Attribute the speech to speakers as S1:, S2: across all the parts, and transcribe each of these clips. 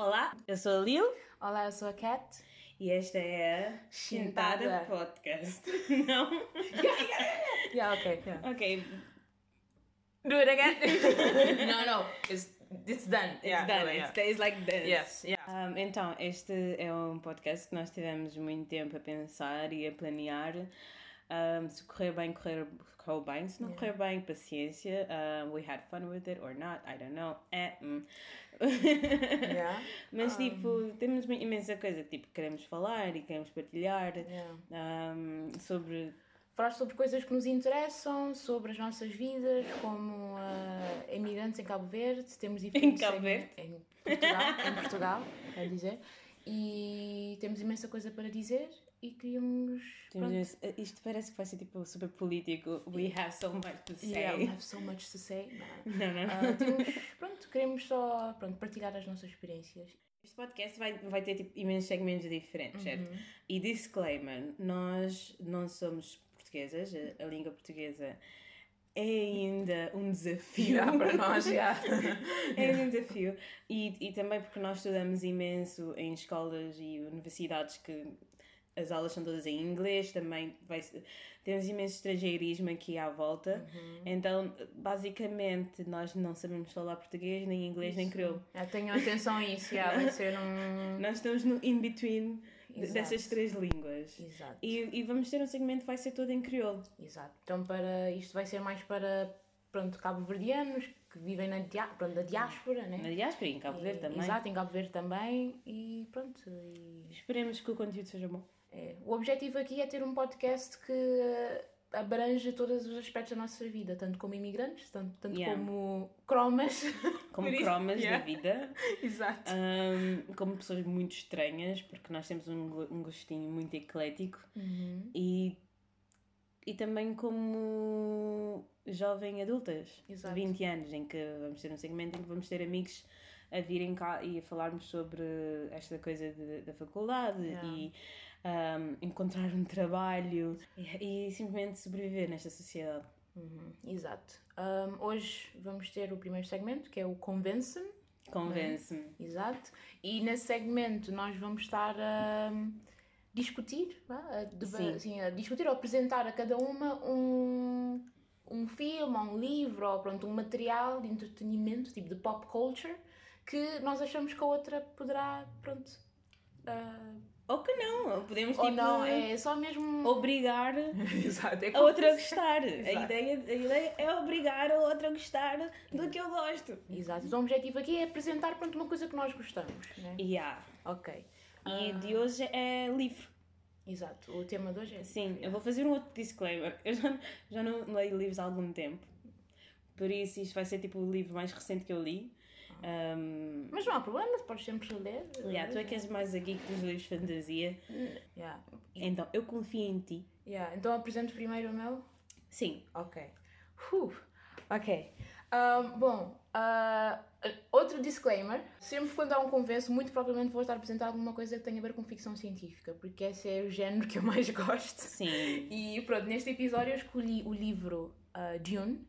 S1: Olá, eu sou a Lil
S2: Olá, eu sou a Cat.
S1: e esta é a Chintada. Podcast. Não?
S2: Yeah, okay. Yeah.
S1: Ok,
S2: Do it again. no, no, it's it's done.
S1: it's
S2: yeah,
S1: done.
S2: yeah.
S1: It's, it's like this.
S2: Yes, yeah.
S1: Um, então, este é um podcast que nós tivemos muito tempo a pensar e a planear. Um, se correr bem, correr, correu bem. Se não correr bem, paciência. Um, we had fun with it or not, I don't know. Eh, hum.
S2: Yeah.
S1: Mas, tipo, temos uma imensa coisa que tipo, queremos falar e queremos partilhar
S2: Yeah.
S1: um, sobre
S2: Falar sobre coisas que nos interessam, sobre as nossas vidas, como ah, imigrantes em Cabo Verde, temos diferentes
S1: Cabo Verde?
S2: em Portugal, em Portugal, quero dizer. E temos imensa coisa para dizer e queríamos.
S1: Temos esse- isto parece que vai ser tipo super político. We have so much to say.
S2: Yeah, we have so much to say.
S1: Não, não, não.
S2: Ah, temos, pronto, queremos só pronto, partilhar as nossas experiências.
S1: Este podcast vai, vai ter tipo, imensos segmentos diferentes, certo? E disclaimer: nós não somos portuguesas, a, a língua portuguesa é ainda um desafio.
S2: Yeah, para nós, yeah.
S1: é um desafio. E, e também porque nós estudamos imenso em escolas e universidades que as aulas são todas em inglês, também vai, temos imenso estrangeirismo aqui à volta. Então, basicamente, nós não sabemos falar português, nem inglês, nem crioulo.
S2: Ah, tenham atenção a isso, yeah, vai ser um.
S1: Nós estamos no in-between
S2: Exato.
S1: dessas três línguas.
S2: Exato,
S1: E, e vamos ter um segmento que vai ser todo em crioulo.
S2: exato. Então, para, isto vai ser mais para pronto, cabo-verdianos que vivem na, dia, pronto, na diáspora, né?
S1: Na diáspora e em Cabo Verde também.
S2: Exato, em Cabo Verde também. E pronto. e,
S1: Esperemos que o conteúdo seja bom.
S2: é, o objetivo aqui é ter um podcast que abrange todos os aspectos da nossa vida, tanto como imigrantes, tanto, tanto
S1: Yeah.
S2: como cromas.
S1: Como cromas
S2: yeah.
S1: da vida.
S2: Exato.
S1: Um, como pessoas muito estranhas, porque nós temos um, um gostinho muito eclético
S2: Uhum.
S1: e, e também como jovem adultas
S2: Exato.
S1: de 20 anos, em que vamos ter um segmento em que vamos ter amigos a virem cá e a falarmos sobre esta coisa de- da faculdade
S2: Yeah.
S1: e um, encontrar um trabalho e, e simplesmente sobreviver nesta sociedade.
S2: Uhum, Exato. Um, hoje vamos ter o primeiro segmento, que é o Convence-me.
S1: Convence-me.
S2: Exato. E nesse segmento nós vamos estar a discutir, a, assim, a discutir ou apresentar a cada uma um, um filme, ou um livro, ou pronto, um material de entretenimento, tipo de pop culture, que nós achamos que a outra poderá, pronto, ah,
S1: Ou que não, podemos
S2: ou
S1: tipo,
S2: não, é só mesmo...
S1: obrigar
S2: Exato, é
S1: a outra a gostar. A ideia, a ideia é obrigar a outra a gostar do que eu gosto.
S2: Exato. O objetivo aqui é apresentar pronto, uma coisa que nós gostamos, né?
S1: E há.
S2: Ok.
S1: E de hoje é livro.
S2: Exato. O tema de hoje é...
S1: Sim, eu vou fazer um outro disclaimer. Eu já, já não leio livros há algum tempo. Por isso, isto vai ser tipo o livro mais recente que eu li. Um,
S2: Mas não há problema, podes sempre ler.
S1: yeah, tu é que és mais a geek dos livros de fantasia.
S2: Yeah.
S1: Então, eu confio em ti.
S2: Yeah. Então apresento primeiro o meu?
S1: Sim.
S2: Ok. Uh, ok. Um, bom, ah, outro disclaimer. Sempre quando há um convenço, muito provavelmente vou estar a apresentar alguma coisa que tenha a ver com ficção científica, porque esse é o género que eu mais gosto.
S1: Sim.
S2: E pronto, neste episódio eu escolhi o livro ah, Dune.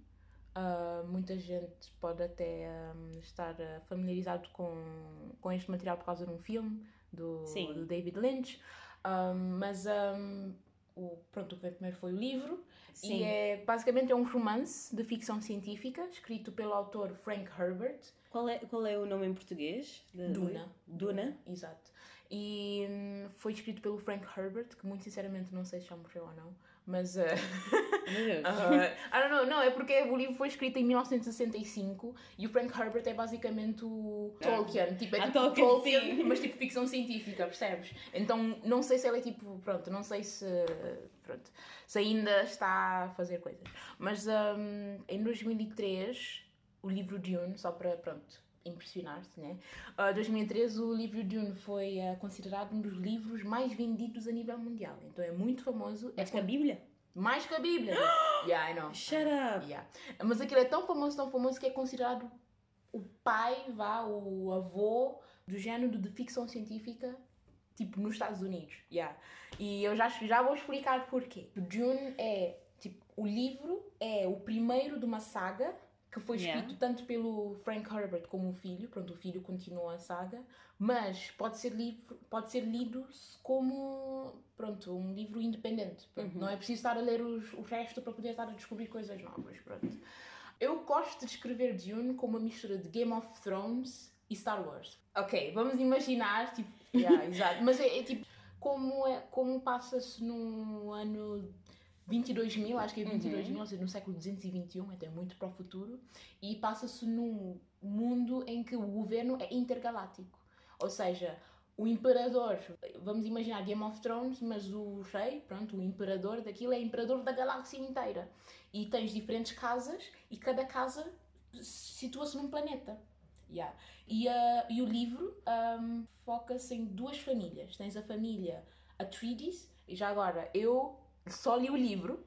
S2: Ah, muita gente pode até ah, estar ah, familiarizado com, com este material por causa de um filme do, do David Lynch. Ah, mas ah, o, pronto, o primeiro foi o livro.
S1: Sim.
S2: E é, basicamente é um romance de ficção científica escrito pelo autor Frank Herbert.
S1: Qual é, qual é o nome em português? de-
S2: Duna.
S1: Duna?
S2: Exato. E hum, foi escrito pelo Frank Herbert, que muito sinceramente não sei se já morreu ou não. Mas. ah,
S1: Deus.
S2: Uh, I don't know, não, é porque o livro foi escrito em 1965 e o Frank Herbert é basicamente o Tolkien, tipo, é
S1: Ah,
S2: tipo
S1: Tolkien,
S2: Tolkien, mas tipo ficção científica, percebes? Então não sei se ele é tipo, pronto, não sei se, pronto, se ainda está a fazer coisas. Mas um, em 2003, o livro Dune, só para, pronto, impressionar-te, né? Uh, 2013 o livro Dune foi uh, considerado um dos livros mais vendidos a nível mundial, então é muito famoso. É
S1: que a Bíblia?
S2: mais que a Bíblia. yeah, I know.
S1: Shut up!
S2: Yeah. Mas aquilo é tão famoso, tão famoso que é considerado o pai, vá, o avô do género de ficção científica, tipo, nos Estados Unidos. Yeah. E eu já, já vou explicar porquê. Dune é, tipo, o livro é o primeiro de uma saga que foi
S1: Yeah.
S2: escrito tanto pelo Frank Herbert como o filho, pronto, o filho continua a saga, mas pode ser, livro, pode ser lido como, pronto, um livro independente. Pronto,
S1: Uhum.
S2: Não é preciso estar a ler os, o resto para poder estar a descobrir coisas novas, pronto. Eu gosto de descrever Dune como uma mistura de Game of Thrones e Star Wars. Ok, vamos imaginar, tipo, yeah, exato, mas é, é tipo, como, é, como passa-se no ano 22 mil, acho que é 22 mil, ou seja, no século 221, até muito para o futuro, e passa-se num mundo em que o governo é intergaláctico. Ou seja, o imperador, vamos imaginar Game of Thrones, mas o rei, pronto, o imperador daquilo é imperador da galáxia inteira. E tens diferentes casas e cada casa situa-se num planeta. Yeah. E, ah, e o livro ahm, foca-se em duas famílias. Tens a família Atreides, e já agora, eu só li o livro,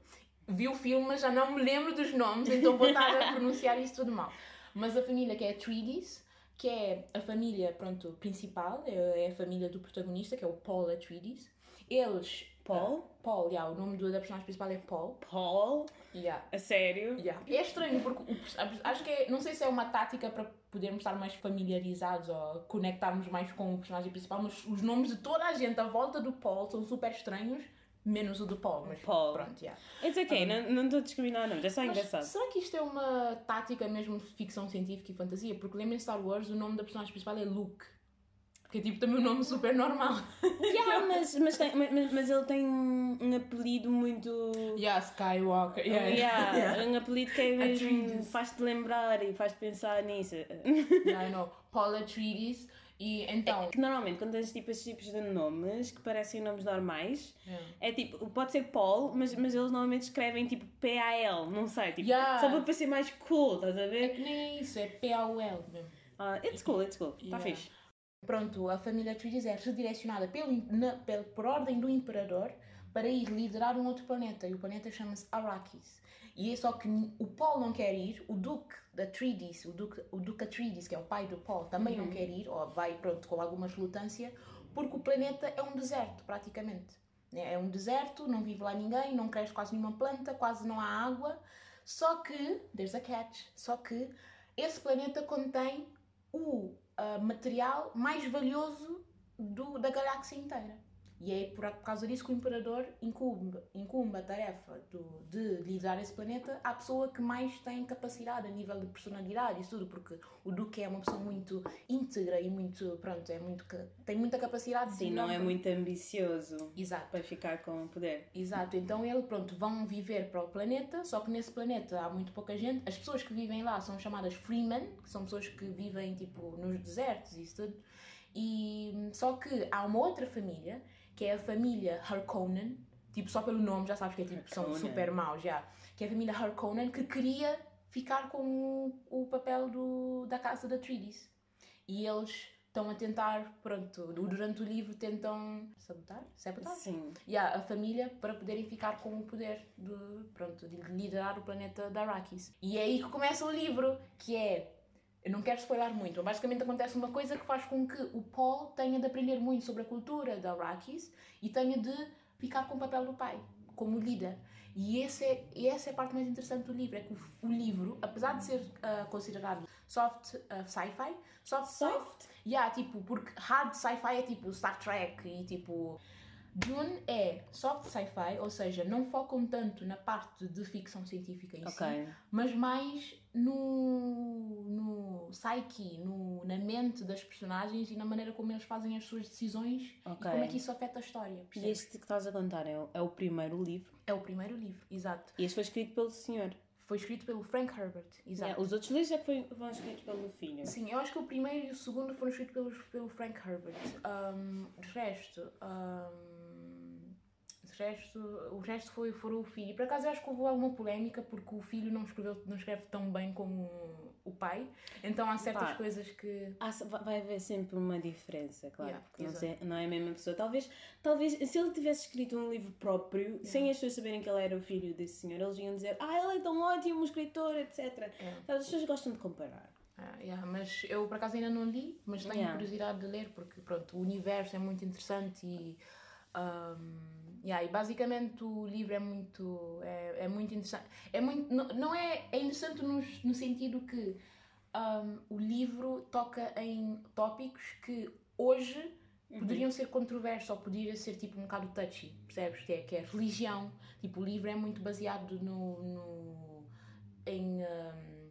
S2: vi o filme, mas já não me lembro dos nomes, então vou estar a pronunciar isso tudo mal. Mas a família que é Atreides, que é a família, pronto, principal, é é a família do protagonista, que é o Paul Atreides. Eles...
S1: Paul?
S2: Paul, yeah, o nome do, da personagem principal é Paul.
S1: Paul?
S2: Yeah.
S1: A sério?
S2: Yeah. É estranho porque o acho que é, não sei se é uma tática para podermos estar mais familiarizados ou conectarmos mais com o personagem principal, mas os nomes de toda a gente à volta do Paul são super estranhos, menos o do Paul. Mas
S1: Paul.
S2: pronto, yeah.
S1: It's okay, não não estou a discriminar, não, é só engraçado.
S2: será que isto é uma tática mesmo de ficção científica e fantasia? Porque lembra em Star Wars o nome da personagem principal é Luke. Que é tipo também um nome super normal.
S1: Yeah, mas, mas, tem- mas, mas ele tem um, um apelido muito.
S2: yeah, Skywalker. Yeah,
S1: Yeah,
S2: yeah.
S1: um apelido que é mesmo. Faz-te lembrar e faz-te pensar nisso.
S2: yeah, I know. Paul Atreides. E então.
S1: Que normalmente quando tens tipo esses tipos de nomes que parecem nomes normais,
S2: Yeah.
S1: é tipo, pode ser Paul, mas, mas eles normalmente escrevem tipo P-A-L, não sei, tipo,
S2: Yeah.
S1: só para parecer mais cool, estás a
S2: É
S1: ver?
S2: que nem isso, é P-A-U-L mesmo.
S1: Ah, it's cool, it's cool, está
S2: Yeah.
S1: fixe.
S2: Pronto, a família Atreides é redirecionada pelo, na, pelo, por ordem do Imperador para ir liderar um outro planeta, e o planeta chama-se Arrakis. E é só que o Paul não quer ir, o Duque da Atreides, o Duque, o Duque Atreides, que é o pai do Paul, também não quer ir, ou vai, pronto, com alguma relutância, porque o planeta é um deserto, praticamente. né? É um deserto, não vive lá ninguém, não cresce quase nenhuma planta, quase não há água. Só que, there's a catch, só que esse planeta contém o ah, material mais valioso do- da galáxia inteira. E é por, por causa disso que o Imperador incumbe, incumbe a tarefa do- de liderar esse planeta à pessoa que mais tem capacidade a nível de personalidade e tudo, porque o Duque é uma pessoa muito íntegra e muito, pronto, é muito, tem muita capacidade de
S1: Sim, não é muito ambicioso
S2: Exato.
S1: para ficar com o poder.
S2: Exato, então ele, pronto, vão viver para o planeta, só que nesse planeta há muito pouca gente. As pessoas que vivem lá são chamadas freemen, que são pessoas que vivem, tipo, nos desertos e isso tudo. E só que há uma outra família, que é a família Harkonnen, tipo, só pelo nome já sabes que é tipo, são super maus, já. Que é a família Harkonnen que queria ficar com o, o papel do, da casa da Atreides. E eles estão a tentar, pronto, durante o livro tentam sabotar? Sabotar?
S1: Sim.
S2: e a, a família para poderem ficar com o poder de, pronto, de liderar o planeta da Arrakis. E é aí que começa o livro, que é. Eu não quero spoiler muito, mas basicamente acontece uma coisa que faz com que o Paul tenha de aprender muito sobre a cultura da Arrakis e tenha de ficar com o papel do pai, como líder. E, esse é, essa é a parte mais interessante do livro, é que o, o livro, apesar de ser ah, considerado soft ah, sci-fi, soft,
S1: Soft?
S2: Yeah, tipo, porque hard sci-fi é tipo Star Trek e tipo. Dune é soft sci-fi, ou seja, não focam tanto na parte de ficção científica em si,
S1: Ok.
S2: mas mais no, no psyche, no, na mente das personagens e na maneira como eles fazem as suas decisões
S1: Ok.
S2: e como é que isso afeta a história.
S1: E este que estás a contar é é o primeiro livro.
S2: É o primeiro livro, exato.
S1: E este foi escrito pelo senhor.
S2: Foi escrito pelo Frank Herbert, exato.
S1: Yeah, os outros livros é que foi, foram escritos pelo filho.
S2: Sim, eu acho que o primeiro e o segundo foram escritos pelo, pelo Frank Herbert. Um, de resto, um, de resto, o resto foi, foram o filho. Por acaso eu acho que houve alguma polémica porque o filho não, escreveu, não escreve tão bem como o pai. Então há certas
S1: Pá.
S2: coisas que.
S1: Há vai haver sempre uma diferença, claro,
S2: Yeah,
S1: porque não, sei- não é a mesma pessoa. Talvez, talvez se ele tivesse escrito um livro próprio, sem as pessoas saberem que ele era o filho desse senhor, eles iam dizer, ah, ele é tão ótimo, escritor, etc.
S2: É.
S1: As pessoas gostam de comparar.
S2: Ah, yeah, mas eu por acaso ainda não li, mas tenho
S1: Yeah.
S2: curiosidade de ler porque pronto, o universo é muito interessante e Um, yeah, e basicamente o livro é muito, é, é muito interessante. É muito, não, não é, é interessante no, no sentido que um, o livro toca em tópicos que hoje poderiam ser controversos ou poderia ser tipo um bocado touchy, percebes? Que é, que é religião. Tipo, o livro é muito baseado no, no em, um,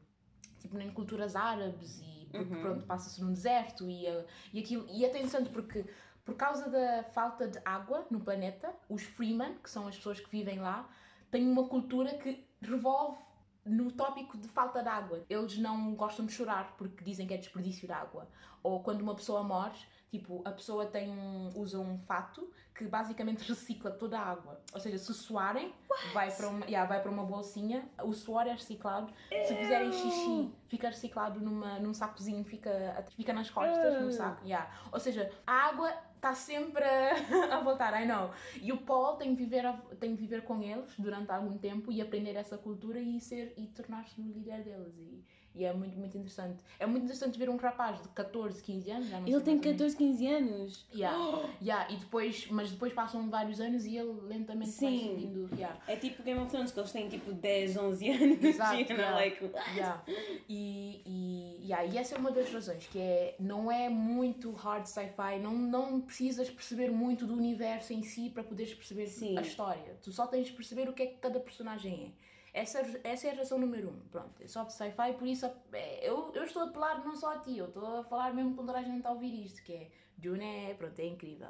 S2: tipo, em culturas árabes e porque, pronto, passa-se num deserto e, uh, e aquilo. E é até interessante porque por causa da falta de água no planeta, os Freeman, que são as pessoas que vivem lá, têm uma cultura que revolve no tópico de falta de água. Eles não gostam de chorar porque dizem que é desperdício de água. Ou quando uma pessoa morre, tipo, a pessoa tem um, usa um fato que basicamente recicla toda a água. Ou seja, se suarem, vai para, uma, yeah, vai para uma bolsinha, o suor é reciclado. Se fizerem xixi, fica reciclado numa, num sacozinho, fica, fica nas costas, no saco. Yeah. Ou seja, a água está sempre a, a voltar, I know. E o Paul tem que, viver tem que viver com eles durante algum tempo e aprender essa cultura e ser e tornar-se no líder deles. E, e é muito, muito interessante. É muito interessante ver um rapaz de 14, 15 anos. Já não
S1: Ele tem
S2: exatamente.
S1: 14, 15 anos.
S2: Yeah, yeah, e depois, mas depois passam vários anos e ele lentamente vai
S1: Sim.
S2: subindo. Yeah.
S1: É tipo Game of Thrones, que eles têm tipo 10, 11 anos.
S2: Exato,
S1: you know,
S2: yeah.
S1: like,
S2: Yeah. E, e, yeah, e essa é uma das razões, que é, não é muito hard sci-fi, não, não precisas perceber muito do universo em si para poderes perceber
S1: Sim.
S2: a história. Tu só tens de perceber o que é que cada personagem é. Essa, essa é a razão número um. Pronto, é só de sci-fi, por isso é, eu, eu estou a apelar não só a ti, eu estou a falar mesmo com toda a gente a ouvir isto, que é Dune é, pronto, é incrível.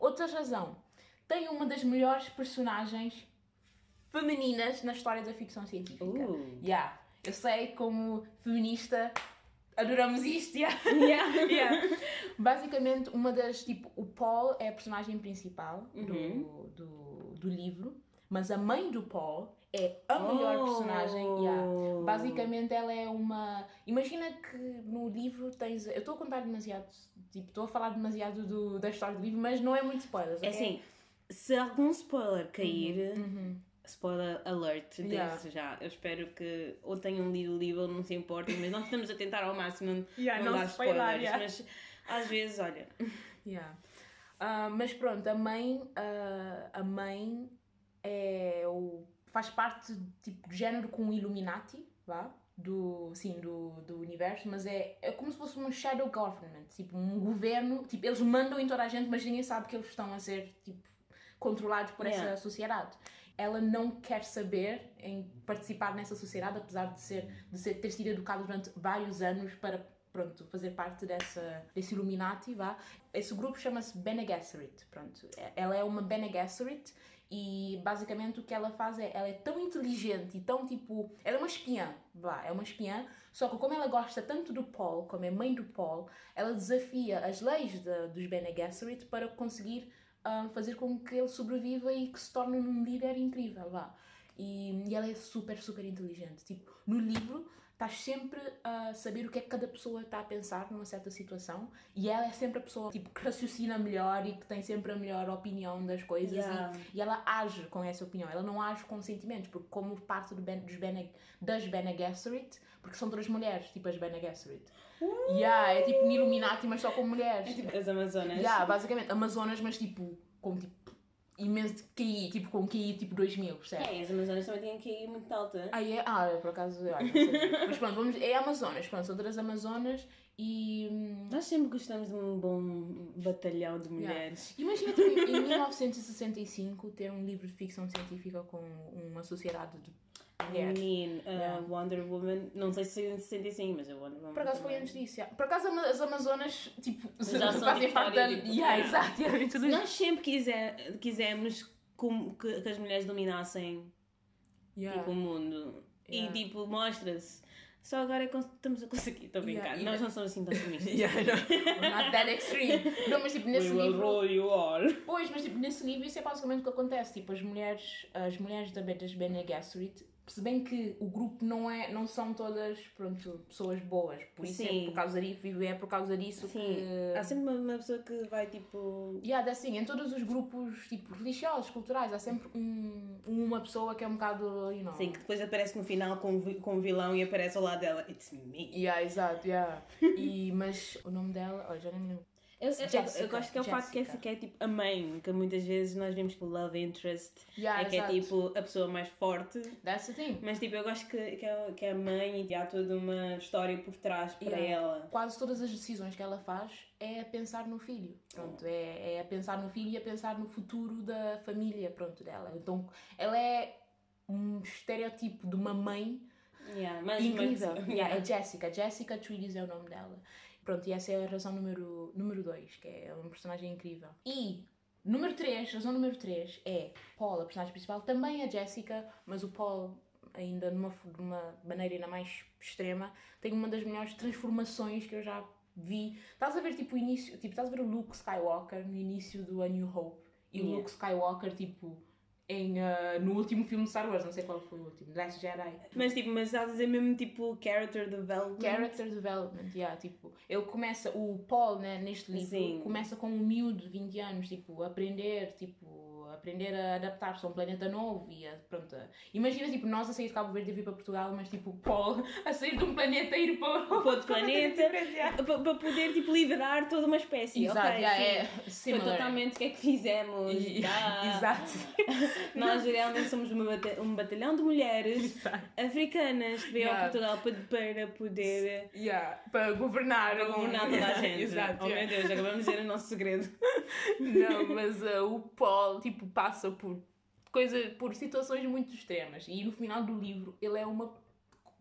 S2: Outra razão, tem uma das melhores personagens femininas na história da ficção científica.
S1: Uh.
S2: Yeah. Eu sei, como feminista, adoramos isto. Yeah.
S1: Yeah.
S2: Yeah. Basicamente, uma das. Tipo, o Paul é a personagem principal do,
S1: Uhum.
S2: do, do livro, mas a mãe do Paul é a melhor
S1: Oh.
S2: personagem. Yeah. Basicamente, ela é uma. Imagina que no livro tens. Eu estou a contar demasiado. Tipo, estou a falar demasiado do, da história do livro, mas não é muito spoilers.
S1: É
S2: ok?
S1: assim, se algum spoiler cair,
S2: Uhum.
S1: spoiler alert,
S2: Yeah.
S1: desde já. Eu espero que ou tenham lido o livro ou não se importem, mas nós estamos a tentar ao máximo
S2: Yeah,
S1: não,
S2: não
S1: dar
S2: spoiler,
S1: spoilers.
S2: yeah.
S1: Mas às vezes, olha,
S2: Yeah. Ah, mas pronto, a mãe, ah, a mãe é o, faz parte tipo, de género com o Illuminati, vá? Do, sim, do, do universo, mas é, é como se fosse um shadow government, tipo um governo, tipo, eles mandam em toda a gente, mas ninguém sabe que eles estão a ser tipo, controlados por
S1: Yeah.
S2: essa sociedade. Ela não quer saber em participar nessa sociedade, apesar de ser, de ser ter sido educada durante vários anos para pronto, fazer parte dessa, desse Illuminati, vá. Esse grupo chama-se Bene Gesserit, pronto. Ela é uma Bene Gesserit e basicamente o que ela faz é, ela é tão inteligente e tão tipo, ela é uma espiã, vá, é uma espiã, só que como ela gosta tanto do Paul, como é mãe do Paul, ela desafia as leis da- dos Bene Gesserit para conseguir ah, fazer com que ele sobreviva e que se torne um líder incrível, vá. E, e ela é super, super inteligente. Tipo, no livro estás sempre a saber o que é que cada pessoa está a pensar numa certa situação e ela é sempre a pessoa tipo, que raciocina melhor e que tem sempre a melhor opinião das coisas
S1: Yeah.
S2: e, e ela age com essa opinião, ela não age com sentimentos, porque como parte do ben, dos Bene, das Bene Gesserit, porque são todas mulheres, tipo as Bene Gesserit. Yeah, é tipo um Illuminati, mas só com mulheres.
S1: é tipo as Amazonas.
S2: Yeah, basicamente, Amazonas, mas tipo, com tipo, imenso de QI, tipo, com QI tipo 2000, percebe?
S1: É, as Amazonas também têm que ir muito alta.
S2: Ah, é? Ah, por acaso, não sabia. Mas pronto, vamos, é Amazonas, pronto, são todas Amazonas e. hum,
S1: Nós sempre gostamos de um bom batalhão de mulheres.
S2: Imagina tipo, em 1965 ter um livro de ficção científica com uma sociedade de mulheres.
S1: Menino, uh,
S2: Yeah.
S1: Wonder Woman, não sei se saiu em 65, mas a Wonder Woman.
S2: Por acaso foi antes disso, já. Por acaso as Amazonas, tipo,
S1: Já são
S2: fazem parte da.
S1: tipo,
S2: Yeah,
S1: yeah.
S2: exato, yeah, tudo isso.
S1: Nós sempre quiser, quisemos que, que as mulheres dominassem
S2: Yeah.
S1: tipo, o mundo.
S2: Yeah.
S1: E tipo, mostra-se. Só agora é que estamos a conseguir. Estou a brincar.
S2: Yeah,
S1: Nós
S2: yeah.
S1: não somos assim tão feministas.
S2: Yeah, no, not that extreme. Não, mas tipo, nesse
S1: We will
S2: livro.
S1: roll you all.
S2: Pois, mas tipo, nesse livro isso é basicamente o que acontece. Tipo, as mulheres, as mulheres da, das Bene Gesserit percebem que o grupo não, é, não são todas, pronto, pessoas boas. Por isso é
S1: Sim.
S2: por causa disso, é por causa disso
S1: Sim,
S2: que...
S1: há sempre uma, uma pessoa que vai tipo.
S2: Yeah, é assim, em todos os grupos tipo, religiosos, culturais, há sempre um, uma pessoa que é um bocado, you know...
S1: Sim, que depois aparece no final com, com o vilão e aparece ao lado dela. It's me.
S2: Yeah, exato, yeah. E, mas o nome dela, olha, já nem me lembro.
S1: Eu,
S2: Jessica,
S1: eu gosto que é o facto que é,
S2: Jessica.
S1: que é tipo a mãe, que muitas vezes nós vemos que o love interest
S2: Yeah,
S1: é que é
S2: exato.
S1: tipo a pessoa mais forte.
S2: That's the thing.
S1: Mas tipo, eu gosto que, que, é, que é a mãe e há toda uma história por trás para
S2: Yeah.
S1: ela.
S2: Quase todas as decisões que ela faz é a pensar no filho. Pronto, é, é a pensar no filho e a pensar no futuro da família, pronto, dela. Então, ela é um estereotipo de uma mãe
S1: Yeah, mas,
S2: incrível.
S1: mas-
S2: Yeah, é Jessica. Jessica Trees é o nome dela. Pronto, e essa é a razão número 2, número dois, que é um personagem incrível. E número 3, razão número 3 é Paul, a personagem principal, também é Jessica, mas o Paul, ainda numa, de uma maneira ainda mais extrema, tem uma das melhores transformações que eu já vi. Estás a ver tipo o início, tipo, estás a ver o Luke Skywalker no início do A New Hope e o
S1: Yeah.
S2: Luke Skywalker tipo em, ah, no último filme de Star Wars, não sei qual foi o último, Last Jedi.
S1: Mas tipo, mas estás a dizer mesmo tipo character development.
S2: Character development, yeah, tipo, ele começa, o Paul, né, neste livro,
S1: Sim.
S2: começa com um miúdo de 20 anos, tipo, a aprender, tipo, aprender a adaptar-se a um planeta novo e a, pronto, a- imagina, tipo, nós a sair de Cabo Verde e vir para Portugal, mas tipo, o Paul a sair de um planeta e ir para
S1: para outro planeta para, poder tipo liderar toda uma espécie.
S2: Exato,
S1: ok,
S2: yeah, é
S1: Foi totalmente o que é que fizemos.
S2: E-
S1: tá.
S2: Exato.
S1: Nós realmente somos bata- um batalhão de mulheres
S2: Exato.
S1: africanas que veio
S2: Yeah.
S1: ao Portugal para, para poder
S2: Yeah, para governar.
S1: para governar toda a gente.
S2: Exato.
S1: Oh meu Deus, acabamos de dizer o nosso segredo.
S2: Não, mas uh, o Paul, tipo, passa por coisa, por situações muito extremas. E no final do livro ele é uma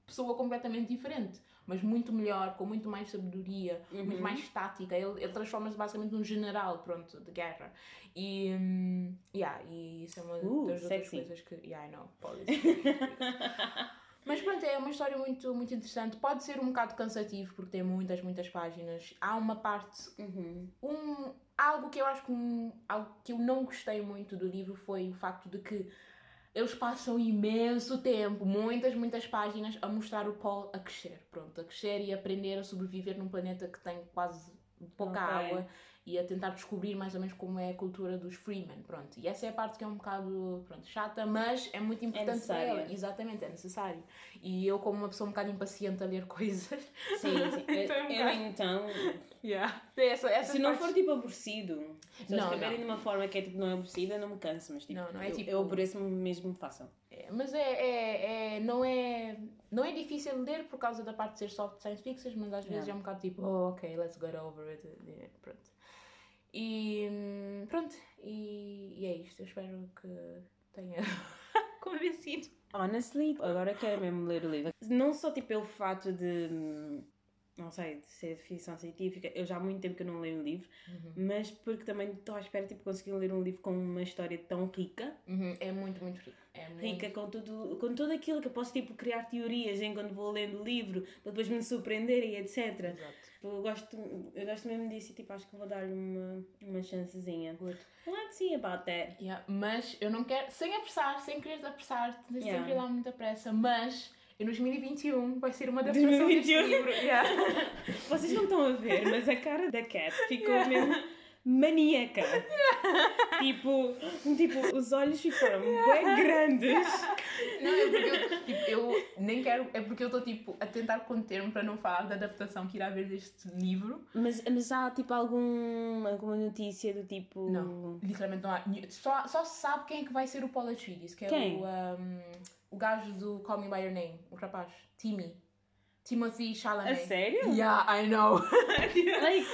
S2: pessoa completamente diferente. Mas muito melhor, com muito mais sabedoria, muito
S1: Uhum.
S2: mais tática. Ele, ele transforma-se basicamente num general, pronto, de guerra. E, hum, yeah, e isso é uma
S1: Uh,
S2: das outras coisas que... Yeah, I know, is Mas pronto, é uma história muito, muito interessante. Pode ser um bocado cansativo, porque tem muitas, muitas páginas. Há uma parte
S1: Uhum.
S2: um, algo que eu acho que um, algo que eu não gostei muito do livro foi o facto de que eles passam imenso tempo, muitas, muitas páginas, a mostrar o Paul a crescer. Pronto, a crescer e aprender a sobreviver num planeta que tem quase pouca
S1: Ok.
S2: água e a tentar descobrir mais ou menos como é a cultura dos Freemen. Pronto, e essa é a parte que é um bocado pronto, chata, mas é muito importante para
S1: necessária.
S2: ela. Exatamente, é necessário. E eu, como uma pessoa um bocado impaciente a ler coisas,
S1: Sim, sim.
S2: Então é
S1: Eu,
S2: bocado-
S1: então,
S2: yeah. essa, essa
S1: se não for tipo aborrecido, se
S2: Não,
S1: escreverem de uma forma que é tipo não é aborrecida, não me canso, mas tipo,
S2: Não, não é
S1: eu,
S2: tipo-
S1: eu aborreço-me mesmo fácil.
S2: É, mas é, é, é- não, é, não é difícil ler por causa da parte de ser soft science fiction, mas às vezes
S1: Yeah.
S2: é um bocado tipo, oh, ok, let's get over it. É, Pronto. E hum, pronto, e, e é isto. Eu espero que tenha convencido.
S1: Honestly, agora quero mesmo ler o livro. Não só tipo pelo fato de, hum, não sei, de ser de ficção científica, eu já há muito tempo que eu não leio um livro, mas porque também estou à espera tipo, conseguir ler um livro com uma história tão rica,
S2: Uhum, É muito, muito rico. É muito...
S1: rica com tudo, com tudo aquilo que eu posso tipo criar teorias enquanto vou lendo o livro, para depois me surpreender e etc.
S2: Exato.
S1: Eu gosto, eu gosto mesmo disso e tipo, acho que vou dar-lhe uma, uma chancezinha.
S2: Good.
S1: Let's see about that.
S2: Yeah, mas eu não quero, sem apressar, sem querer apressar, sem
S1: Yeah.
S2: querer dar muita pressa, mas em 2021 vai ser uma adaptação
S1: 2021.
S2: deste livro. Yeah.
S1: Vocês não estão a ver, mas a cara da Cat ficou mesmo maníaca. tipo, tipo, os olhos ficaram bem grandes.
S2: Não, é porque eu, tipo, eu nem quero. É porque eu estou tipo, a tentar conter-me para não falar da adaptação que irá haver deste livro.
S1: Mas, mas há tipo algum, alguma notícia do tipo.
S2: Não, literalmente não há. Só, só se sabe quem é que vai ser o Paul Atreides, que é
S1: Quem?
S2: o, um, o gajo do Call Me By Your Name, o rapaz. Timmy. Timothy Chalamet.
S1: A sério?
S2: Yeah, I know.
S1: Like,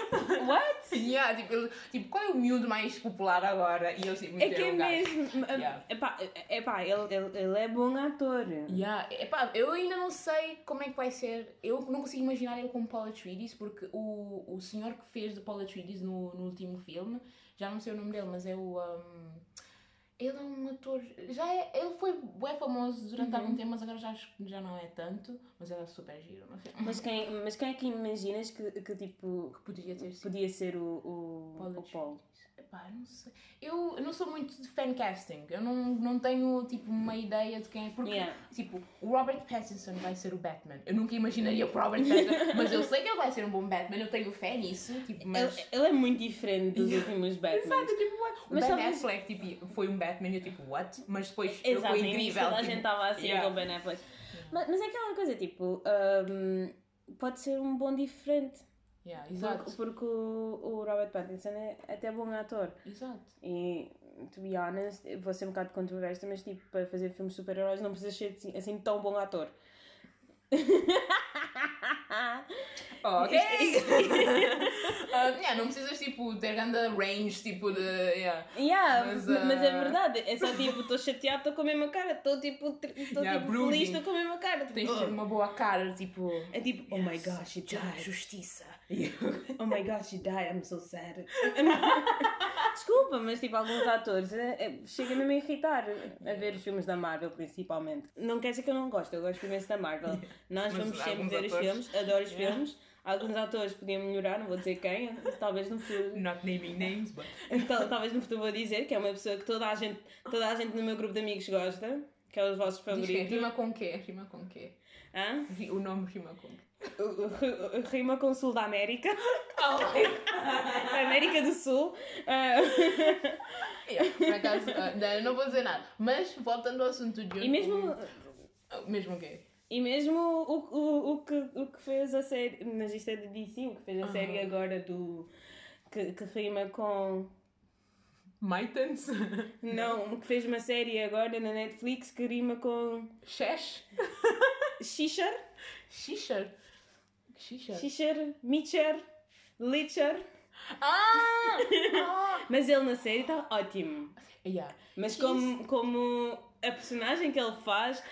S1: what?
S2: Yeah, tipo, ele- tipo, qual é o miúdo mais popular agora? E eles tipo,
S1: É que é
S2: gajo.
S1: mesmo.
S2: Yeah.
S1: Epá, epá ele, ele, ele é bom ator.
S2: Yeah. Epá, eu ainda não sei como é que vai ser. Eu não consigo imaginar ele como Paul Atreides, porque o, o senhor que fez de Paul Atreides no, no último filme, já não sei o nome dele, mas é o. um, ele é um ator. Já é, ele foi bem famoso durante
S1: Uhum.
S2: algum tempo, mas agora já, que já não é tanto. Mas ele é super giro no filme.
S1: Mas quem, mas quem é que imaginas que, que tipo.
S2: Poderia ter sido.
S1: Podia ser o, o,
S2: Paul
S1: o Paul.
S2: Eu não sei. Eu, não sou muito de fan casting. Eu não, não tenho tipo uma ideia de quem é. Porque,
S1: Yeah.
S2: tipo, o Robert Pattinson vai ser o Batman. Eu nunca imaginaria o Robert Pattinson, mas eu sei que ele vai ser um bom Batman. Eu tenho fé nisso. Tipo, mas.
S1: Ele, ele é muito diferente dos últimos Batman.
S2: Exato, tipo, what? O
S1: Mas
S2: Ben
S1: talvez-
S2: Affleck tipo, foi um Batman e eu tipo, what? Mas depois
S1: Exato,
S2: foi incrível.
S1: toda a
S2: tipo,
S1: gente estava assim
S2: yeah.
S1: com o Ben Affleck. Mas, mas é aquela coisa, tipo, hum, pode ser um bom diferente.
S2: Yeah, exato.
S1: Porque, porque o, o Robert Pattinson é até bom ator.
S2: Exato.
S1: E, to be honest, vou ser um bocado controversa, mas tipo, para fazer filmes super-heróis não precisas ser assim, assim tão bom ator.
S2: Ok! Ah, yeah, não precisas tipo ter grande range tipo de. Yeah.
S1: Yeah,
S2: Mas,
S1: mas é
S2: ah,
S1: verdade, é só tipo, estou chateado, estou com a mesma cara, estou tipo, estou
S2: Yeah,
S1: tipo
S2: brooding.
S1: feliz, estou com a mesma cara.
S2: Tens de
S1: Tipo,
S2: ter uma boa cara, tipo.
S1: É tipo, oh my gosh, she died.
S2: Justiça.
S1: Oh my gosh, she died, I'm so sad. Desculpa, mas tipo, alguns atores é, chega a irritar a ver os filmes da Marvel, principalmente. Não quer dizer que eu não gosto, eu gosto imenso da Marvel. Nós
S2: Mas
S1: vamos sempre ver os
S2: atores-
S1: filmes, adoro os
S2: Yeah.
S1: filmes. Alguns atores podiam melhorar, não vou dizer quem, talvez no futuro.
S2: Not naming names, but.
S1: Talvez no futuro vou dizer que é uma pessoa que toda a gente, toda a gente no meu grupo de amigos gosta, que é os vossos
S2: Diz que
S1: favoritos.
S2: rima com quê? Rima com quê?
S1: Hã?
S2: O nome rima com quê?
S1: Rima com o Sul da América,
S2: Oh,
S1: América do Sul. Ah,
S2: yeah, por acaso, ah, não, vou dizer nada. Mas, voltando ao assunto de
S1: e mesmo,
S2: Mesmo o quê?
S1: E mesmo o, o, o, que, o que fez a série, mas isto é de DC, o que fez a série agora do. que, que rima com.
S2: Maitans?
S1: Não, o que fez uma série agora na Netflix que rima com.
S2: Shesh?
S1: Xixer?
S2: Xixer? Xixer?
S1: Xixer? Mitcher? Litcher?
S2: Ah! ah!
S1: Mas ele na série está ótimo.
S2: Yeah.
S1: Mas como, como a personagem que ele faz,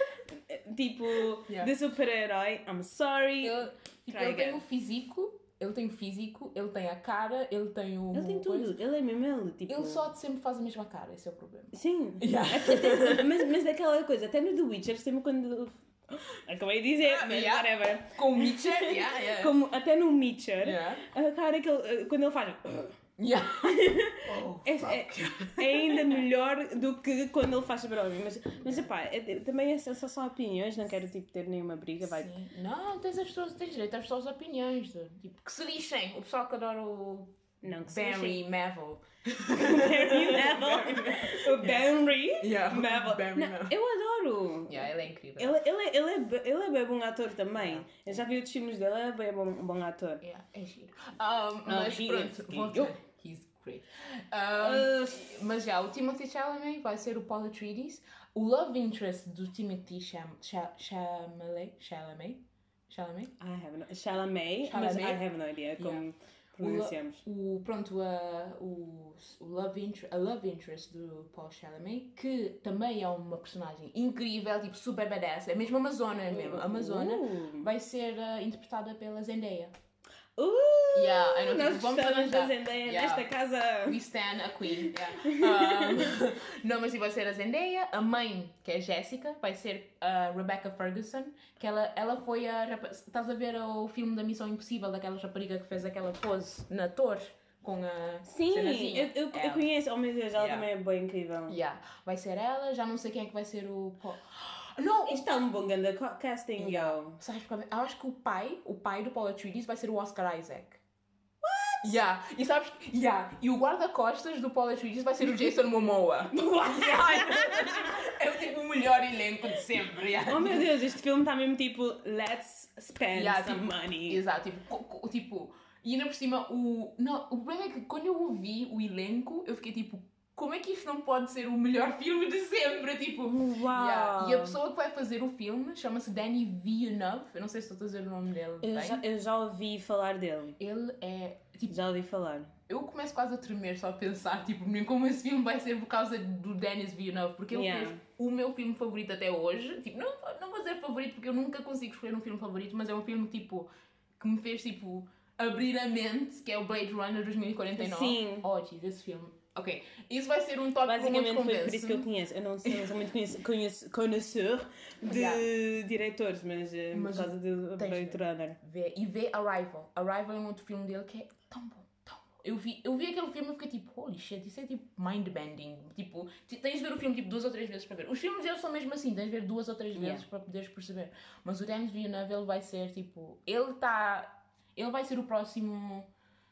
S1: tipo,
S2: Yeah.
S1: de super-herói, I'm sorry.
S2: Ele, tipo, ele tem o físico, ele tem o físico, ele tem a cara, ele tem o.
S1: Ele tem
S2: coisa.
S1: tudo, ele é mesmo ele, tipo...
S2: Ele só sempre faz a mesma cara, esse é o problema.
S1: Sim,
S2: Yeah.
S1: Até- até- mas, mas daquela coisa, até no The Witcher, sempre quando... Acabei de dizer,
S2: Ah,
S1: mas
S2: yeah.
S1: whatever.
S2: Com o Mitchell? Yeah, yeah.
S1: Como até no Mitcher,
S2: Yeah.
S1: a cara que ele, quando ele faz...
S2: Yeah. oh,
S1: É, é, é ainda melhor do que quando ele faz super-homem. Mas, mas epá, é, também é, só são opiniões, não quero tipo, ter nenhuma briga, vai...
S2: Sim. Não, tens, as pessoas, tens direito às suas opiniões. Tipo, que se lixem. O pessoal que adora o
S1: Não, que
S2: Barry Mavel.
S1: Barry Neville. O Barry
S2: Yeah,
S1: Neville.
S2: Barry
S1: Não,
S2: Neville.
S1: eu adoro.
S2: Yeah, ele é incrível.
S1: Ele, ele, ele, é, ele é bem bom ator também. Eu já vi outros filmes dele, ele é bem bom, bom ator.
S2: Yeah, é giro. Um, mas
S1: he
S2: pronto,
S1: is
S2: volta-
S1: giro.
S2: He's great. Um,
S1: Uh,
S2: mas já, o Timothy Chalamet vai ser o Paul Atreides. O love interest do Timothy Cham Cha Chalamet, Chalamet, Chalamet,
S1: I have no, Chalamet, mas I
S2: Chalamet.
S1: have no idea como pronunciamos.
S2: o pronto a o, o love interest, a love interest do Paul Chalamet, que também é uma personagem incrível, tipo super badass, é mesmo Amazona mesmo, Amazona,
S1: Uh,
S2: vai ser uh, interpretada pela Zendaya.
S1: Uh,
S2: Yeah, I know,
S1: nós
S2: tipo, vamos arranjar.
S1: Zendaya
S2: Yeah.
S1: nesta casa.
S2: We stand a queen. Yeah. Um, não, mas vai ser a Zendaya, a mãe, que é Jéssica, vai ser a Rebecca Ferguson, que ela, ela foi a. Estás a ver o filme da Missão Impossível, daquela rapariga que fez aquela pose na torre com a.
S1: Sim,
S2: cenazinha?
S1: eu, eu, eu conheço. Oh meu Deus, ela
S2: Yeah.
S1: também é bem incrível.
S2: Yeah. Vai ser ela, já não sei quem é que vai ser o. Não,
S1: Isto está um bom grande ca- casting,
S2: Yeah.
S1: yo.
S2: Sabes é? Eu acho que o pai, o pai do Paul Atreides vai ser o Oscar Isaac. What? Yeah. E sabes, yeah. E o guarda-costas do Paul Atreides vai ser o Jason Momoa. É tipo o melhor elenco de sempre. yeah.
S1: Oh meu Deus, este filme está mesmo tipo, let's spend
S2: Yeah,
S1: some
S2: tipo,
S1: money.
S2: Exato, tipo, tipo, e ainda por cima, o. Não, o problema é que quando eu ouvi o elenco, eu fiquei tipo, como é que isto não pode ser o melhor filme de sempre? Tipo,
S1: Uau!
S2: Yeah. E a pessoa que vai fazer o filme chama-se Danny Villeneuve. Eu não sei se estou a dizer o nome dele.
S1: Eu já, eu já ouvi falar dele.
S2: Ele é. Tipo,
S1: Já ouvi falar.
S2: eu começo quase a tremer só a pensar, tipo, nem como esse filme vai ser por causa do Dennis Villeneuve, porque ele
S1: Yeah.
S2: fez o meu filme favorito até hoje. Tipo, não, não vou dizer favorito porque eu nunca consigo escolher um filme favorito, mas é um filme tipo que me fez tipo abrir a mente, que é o Blade Runner 2049.
S1: Sim.
S2: Oh, jeez, esse filme. Ok, isso vai ser um top que
S1: Basicamente
S2: muito
S1: foi por isso que eu conheço. Eu não sou, não sou muito conhece- conhece- conhecedor de
S2: Yeah.
S1: diretores, mas, eh,
S2: Mas
S1: por causa do Blade
S2: de
S1: Runner.
S2: Vê, e vê Arrival. Arrival é um outro filme dele que é tão bom, tão bom. Eu vi, eu vi aquele filme e fiquei tipo, holy shit, isso é tipo mind-bending. Tipo, ti- tens de ver o filme tipo duas ou três vezes para ver. Os filmes deles são mesmo assim, tens de ver duas ou três
S1: Yeah.
S2: vezes para poderes perceber. Mas o Denis Villeneuve, ele vai ser tipo, ele está, ele vai ser o próximo,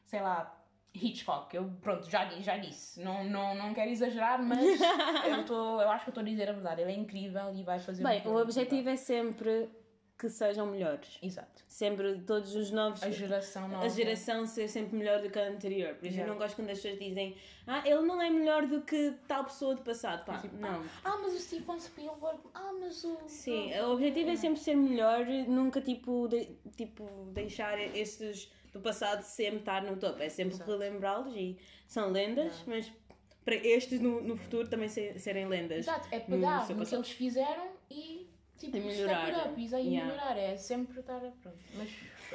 S2: sei lá, Hitchcock. Eu, pronto, já, já disse. Não, não, não quero exagerar, mas eu, tô, eu acho que estou a dizer a verdade. Ele é incrível e vai fazer
S1: Bem, o objetivo é sempre que sejam melhores.
S2: Exato.
S1: Sempre, todos os novos.
S2: A geração nova.
S1: a geração ser sempre melhor do que a anterior. Por isso eu não gosto quando as pessoas dizem ah, ele não é melhor do que tal pessoa do passado. Pá,
S2: Tipo,
S1: não.
S2: Ah, mas o Steven Spielberg. Ah, mas o.
S1: Sim, o objetivo é sempre ser melhor, nunca tipo, de- tipo deixar estes do passado sempre estar no topo. É sempre relembrá-los e são lendas, mas para estes no, no futuro também se- serem lendas.
S2: Exato, é
S1: no
S2: pegar
S1: seu
S2: no que eles fizeram e. Tipo,
S1: melhorar.
S2: up, e aí
S1: Yeah.
S2: melhorar. É sempre estar. Pronto. Mas.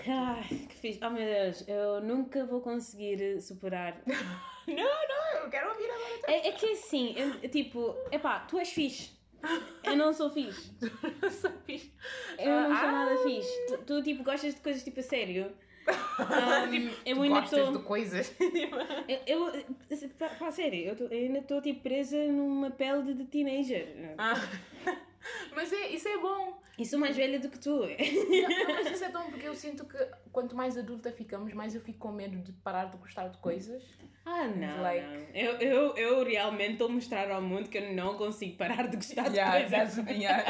S1: Ai, que fixe. Oh meu Deus, eu nunca vou conseguir superar.
S2: Não, não, eu quero ouvir agora.
S1: É, é que assim, eu- tipo, epá, tu és fixe. Eu não sou fixe.
S2: Só fiz.
S1: Eu não sou
S2: Ah.
S1: nada fixe. Tu, tu, tipo, gostas de coisas tipo a sério. Um, eu ainda
S2: Gostas
S1: estou.
S2: de coisas.
S1: Eu, eu pá, sério, eu, tô- eu ainda estou tipo presa numa pele de, teenager.
S2: Ah. Mas é, isso é bom.
S1: E sou mais velha do que tu.
S2: Não, mas isso é bom porque eu sinto que quanto mais adulta ficamos, mais eu fico com medo de parar de gostar de coisas.
S1: Ah, não.
S2: Like-
S1: não. Eu, eu, eu realmente estou a mostrar ao mundo que eu não consigo parar de gostar de coisas.
S2: yeah.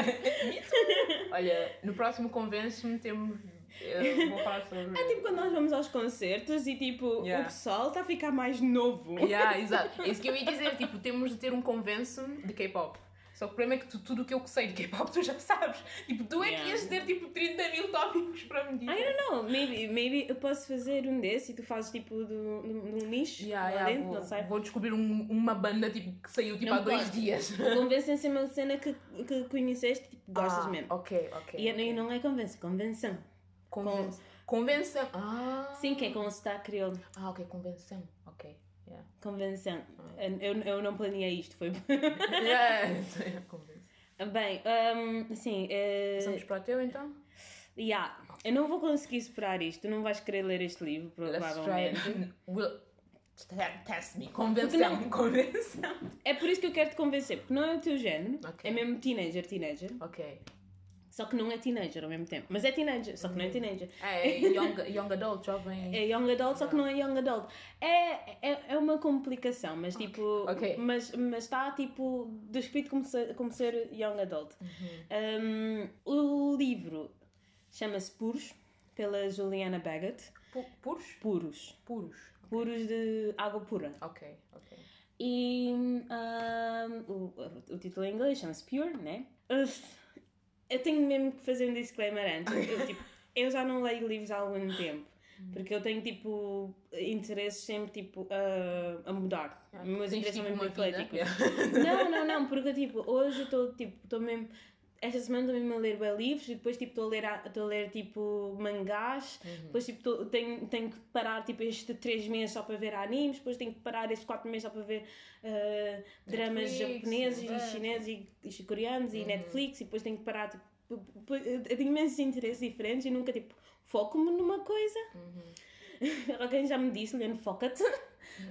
S2: Olha, no próximo convence-me temos. Eu vou falar sobre.
S1: É tipo quando nós vamos aos concertos e tipo
S2: Yeah.
S1: o pessoal está a ficar mais novo.
S2: Yeah, exato. É isso que eu ia dizer. Tipo, temos de ter um convence-me de K-pop. Só que o problema é que tu, tudo o que eu sei de K-pop tu já sabes. Tipo, tu é que ias ter tipo 30 mil tópicos para me dizer.
S1: I don't know, maybe, maybe eu posso fazer um desse e tu fazes tipo de um nicho
S2: Yeah,
S1: lá
S2: yeah,
S1: dentro,
S2: vou,
S1: não sei.
S2: vou descobrir um- uma banda tipo, que saiu tipo,
S1: Não
S2: há dois dias.
S1: Convencem-se uma cena que, que conheceste tipo, gostas
S2: Ah,
S1: mesmo.
S2: Ok, ok.
S1: E
S2: ok.
S1: não é convenção, convenção.
S2: Convenção. Convenção. Ah.
S1: Sim, que é com o sotaque crioulo.
S2: Ah, ok, convenção. Ok. Yeah.
S1: Convenção.
S2: Ah.
S1: Eu, eu não planeei isto, foi.
S2: yeah. convenção.
S1: Bem, um, assim, uh,
S2: Passamos para o teu então?
S1: yeah, eu não vou conseguir superar isto. Tu não vais querer ler este livro, provavelmente.
S2: Test me. Convenção. Convenção.
S1: É por isso que eu quero te convencer, porque não é o teu género.
S2: Ok.
S1: É mesmo teenager, teenager.
S2: Ok.
S1: Só que não é teenager ao mesmo tempo. Mas é teenager, só que não é teenager.
S2: É young, young adult, jovem.
S1: É young adult, só que não é young adult. É, é, é uma complicação, mas tipo.
S2: Ok.
S1: Mas mas está tipo descrito como ser, como ser young adult. Um, o livro chama-se Puros, pela Juliana Baggett.
S2: Pu- Puros?
S1: Puros.
S2: Puros.
S1: Puros de água pura.
S2: Ok, ok.
S1: E um, o, o título em inglês chama-se Pure, né? Uf, eu tenho mesmo que fazer um disclaimer antes. Eu, tipo, eu já não leio livros há algum tempo. Porque eu tenho, tipo, interesses sempre, tipo, a, a mudar. Os meus interesses são
S2: tipo,
S1: mesmo ecléticos. Não, não, não, porque, tipo, hoje eu estou, tipo, estou mesmo... Esta semana mesmo a ler bem livros e depois, tipo, estou a ler, estou a ler, tipo, mangás. Depois, tipo, tô- tenho, tenho que parar, tipo, estes três meses só para ver animes. Depois tenho que parar estes quatro meses só para ver ah, dramas
S2: Netflix,
S1: japoneses e
S2: é.
S1: chineses e, coreanos e Netflix. E depois tenho que parar, tipo... Eu tenho imensos interesses diferentes e nunca, tipo, foco-me numa coisa. Alguém já me disse, Leandro, foca-te.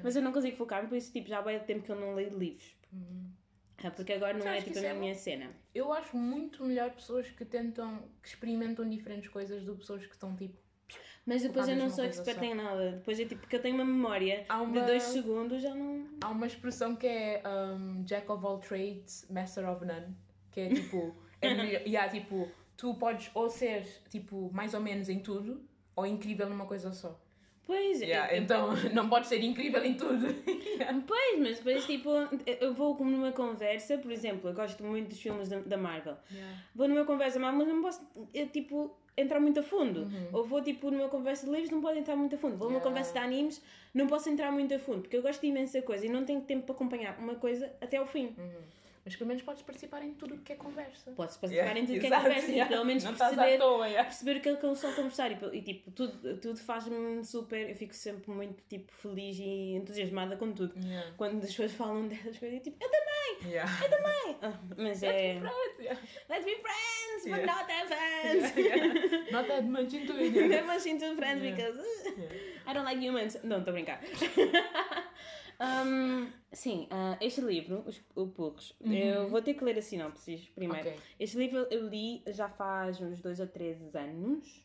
S1: Mas eu não consigo focar-me, por isso, tipo, já vai tempo que eu não leio livros. É porque agora não
S2: Mas
S1: é,
S2: que
S1: tipo, a
S2: é
S1: minha cena.
S2: Eu acho muito melhor pessoas que tentam, que experimentam diferentes coisas do que pessoas que estão tipo.
S1: Mas depois eu não sou expert em nada. Depois é tipo, porque eu tenho uma memória
S2: uma-
S1: de dois segundos, já não.
S2: Há uma expressão que é um, Jack of all trades, master of none. Que é tipo. É melhor, e há tipo. Tu podes ou ser tipo mais ou menos em tudo, ou incrível numa coisa só.
S1: Pois,
S2: Yeah,
S1: eu-
S2: então não podes ser incrível em tudo.
S1: Pois, mas depois, tipo, eu vou como numa conversa, por exemplo, eu gosto muito dos filmes da, da Marvel. Vou numa conversa, mas não posso, eu, tipo, entrar muito a fundo. Ou vou, tipo, numa conversa de livros, não posso entrar muito a fundo. Vou numa
S2: Yeah.
S1: conversa de animes, não posso entrar muito a fundo, porque eu gosto de imensa coisa e não tenho tempo para acompanhar uma coisa até ao fim.
S2: Mas pelo menos podes participar em tudo o que é conversa.
S1: Posso participar em tudo que é conversa e
S2: yeah.
S1: pelo menos
S2: não estás
S1: perceber,
S2: à toa, yeah.
S1: perceber o que é que eles estão a conversar. E, e, tipo, tudo, tudo faz-me super. Eu fico sempre muito tipo, feliz e entusiasmada com tudo.
S2: Yeah.
S1: Quando as pessoas falam dessas coisas, eu tipo, eu também,
S2: Yeah.
S1: eu também. Ah, mas é.
S2: Yeah.
S1: Let's be friends, but
S2: Yeah.
S1: not that friends.
S2: Yeah. Not that much into it.
S1: Not
S2: Yeah.
S1: much into friends
S2: Yeah.
S1: because uh, I don't like humans. Não, estou a brincar. Um, sim, ah, este livro, Os o Poucos, eu vou ter que ler a sinopse primeiro.
S2: Ok.
S1: Este livro eu li já faz uns 2 ou 3 anos.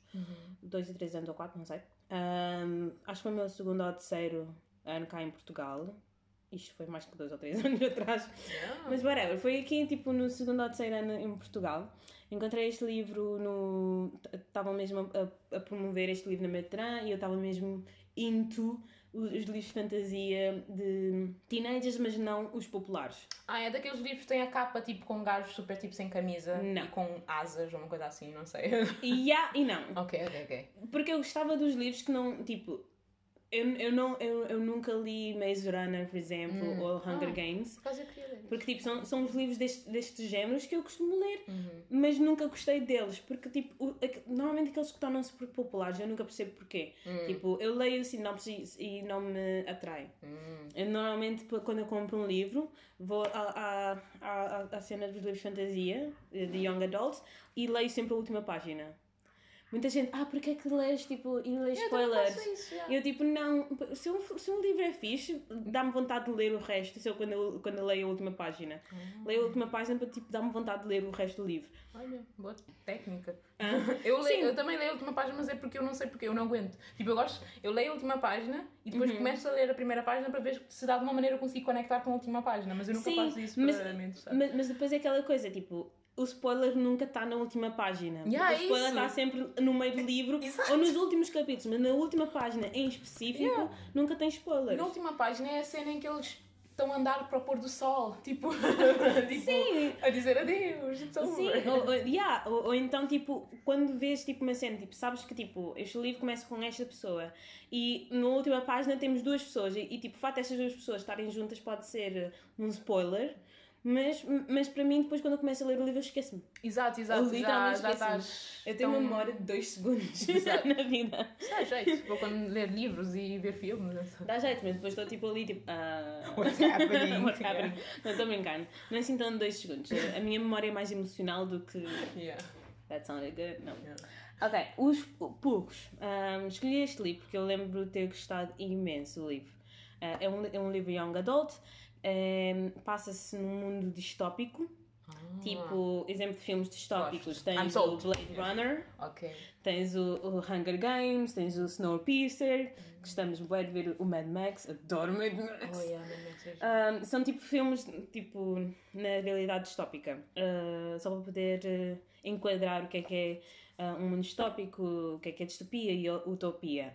S1: 2 ou 3 anos ou 4, não sei. Um, acho que foi o meu segundo ou terceiro ano cá em Portugal. Isto foi mais que dois ou três anos atrás.
S2: Yeah.
S1: Mas whatever, foi aqui tipo no segundo ou terceiro ano em Portugal. Encontrei este livro no. Estavam mesmo a, a promover este livro na Metran e eu estava mesmo into os os livros de fantasia de teenagers, mas não os populares.
S2: Ah, é daqueles livros que têm a capa tipo com gajos super tipo sem camisa
S1: Não.
S2: e com asas ou uma coisa assim, não sei.
S1: E há e não.
S2: ok, ok, ok.
S1: Porque eu gostava dos livros que não. Tipo, eu, eu, não, eu, eu nunca li Maze Runner, por exemplo,
S2: Hum.
S1: ou Hunger
S2: Ah.
S1: Games.
S2: Por causa eu queria ler.
S1: Porque, tipo, são, são os livros deste, destes géneros que eu costumo ler,
S2: Uhum.
S1: mas nunca gostei deles. Porque, tipo, o- aqu- normalmente aqueles que tornam-se super populares, eu nunca percebo porquê.
S2: Hum.
S1: Tipo, eu leio sinopses e, e não me atrai.
S2: Hum.
S1: Eu, normalmente, quando eu compro um livro, vou à, à, à, à cena dos livros de fantasia, eh, de Young Adult, e leio sempre a última página. Muita gente, ah, porque é que lês, tipo, e lês
S2: Eu
S1: spoilers?
S2: isso, já.
S1: Eu tipo, não, se um, se um livro é fixe, dá-me vontade de ler o resto, se eu quando, eu quando eu leio a última página. Leio a última página para tipo, dar-me vontade de ler o resto do livro.
S2: Olha, boa técnica. Eu, leio, eu também leio a última página, mas é porque eu não sei porque, eu não aguento. Tipo, eu gosto, eu leio a última página e depois
S1: Uhum.
S2: começo a ler a primeira página para ver se de alguma maneira eu consigo conectar com a última página, mas eu nunca
S1: Sim,
S2: faço isso
S1: mas-
S2: para me interessar.
S1: Mas, mas depois é aquela coisa, tipo, o spoiler nunca está na última página.
S2: Yeah,
S1: o spoiler
S2: isso.
S1: está sempre no meio do livro
S2: Exato.
S1: ou nos últimos capítulos, mas na última página em específico
S2: Yeah.
S1: nunca tem spoilers.
S2: Na última página é a cena em que eles estão a andar para o pôr do sol, tipo, tipo
S1: Sim.
S2: a dizer adeus, it's
S1: Sim, ou, ou, yeah, ou, ou então, tipo, quando vês tipo, uma cena, tipo, sabes que tipo, este livro começa com esta pessoa e na última página temos duas pessoas e, e tipo, o facto destas duas pessoas estarem juntas pode ser um spoiler, mas, mas para mim, depois quando eu começo a ler o livro, eu esqueço-me.
S2: Exato,
S1: Eu
S2: exato, já,
S1: literalmente
S2: já
S1: esqueci-me.
S2: estás...
S1: Eu tenho uma
S2: tão-
S1: memória de dois segundos
S2: Exato.
S1: na vida.
S2: Dá jeito, vou quando ler livros e ver filmes.
S1: Dá jeito, mas depois estou tipo ali, tipo. ah,
S2: What's happening?
S1: What's happening? Não, estou a brincar. Não é assim tão de dois segundos. A minha memória é mais emocional do que.
S2: Yeah.
S1: That sounded good? Não.
S2: Yeah.
S1: Ok, os poucos. escolhi este livro porque eu lembro de ter gostado imenso do livro. Ah, é, um, é um livro young adult, ehm, passa-se num mundo distópico, tipo, exemplo de filmes distópicos. Tens o. Blade Runner,
S2: Ok.
S1: tens o, o Hunger Games, tens o Snowpiercer, gostamos bem de ver o Mad Max, adoro Mad Max.
S2: Oh, yeah, Mad Max é-
S1: Um, são tipo filmes tipo na realidade distópica Uh, só para poder uh, enquadrar o que é que é uh, um mundo distópico, o que é que é distopia e utopia.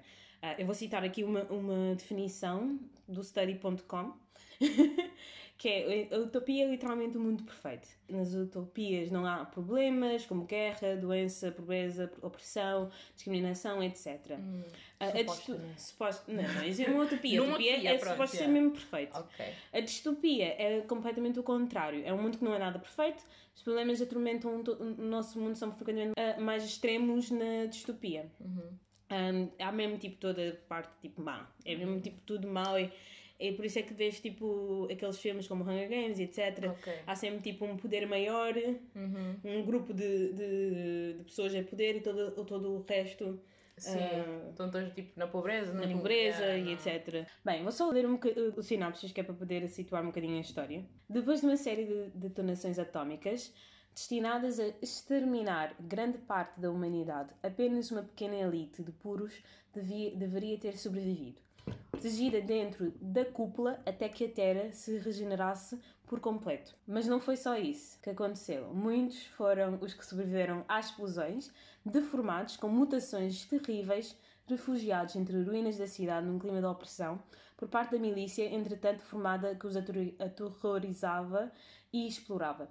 S1: Eu vou citar aqui uma, uma definição do study.com que é a utopia é literalmente o mundo perfeito. Nas utopias não há problemas como guerra, doença, pobreza, opressão, discriminação, etc.
S2: Hum,
S1: A- a
S2: suposto,
S1: disto-
S2: né?
S1: suposto- não, não, isso é uma utopia. A
S2: Numa
S1: utopia
S2: utopia,
S1: é
S2: pronto,
S1: suposto ser mesmo perfeito.
S2: Ok.
S1: A distopia é completamente o contrário. É um mundo que não é nada perfeito. Os problemas atormentam to- o nosso mundo são frequentemente ah, mais extremos na distopia.
S2: Uhum.
S1: Um, há mesmo tipo toda a parte tipo má. É mesmo tipo tudo mau e, e por isso é que vês tipo aqueles filmes como Hunger Games etc.
S2: Ok.
S1: Há sempre tipo um poder maior,
S2: Uhum.
S1: um grupo de, de, de pessoas a poder e todo, todo o resto
S2: Sim.
S1: Ah.
S2: Estão todos tipo na pobreza,
S1: na pobreza
S2: Yeah,
S1: e etc. Bem, vou só ler um o sinopse que é para poder situar um bocadinho a história. Depois de uma série de detonações atómicas destinadas a exterminar grande parte da humanidade, apenas uma pequena elite de puros devia- deveria ter sobrevivido. Protegida dentro da cúpula até que a Terra se regenerasse por completo. Mas não foi só isso que aconteceu. Muitos foram os que sobreviveram às explosões, deformados com mutações terríveis, refugiados entre ruínas da cidade num clima de opressão, por parte da milícia, entretanto formada que os aterro- aterrorizava e explorava.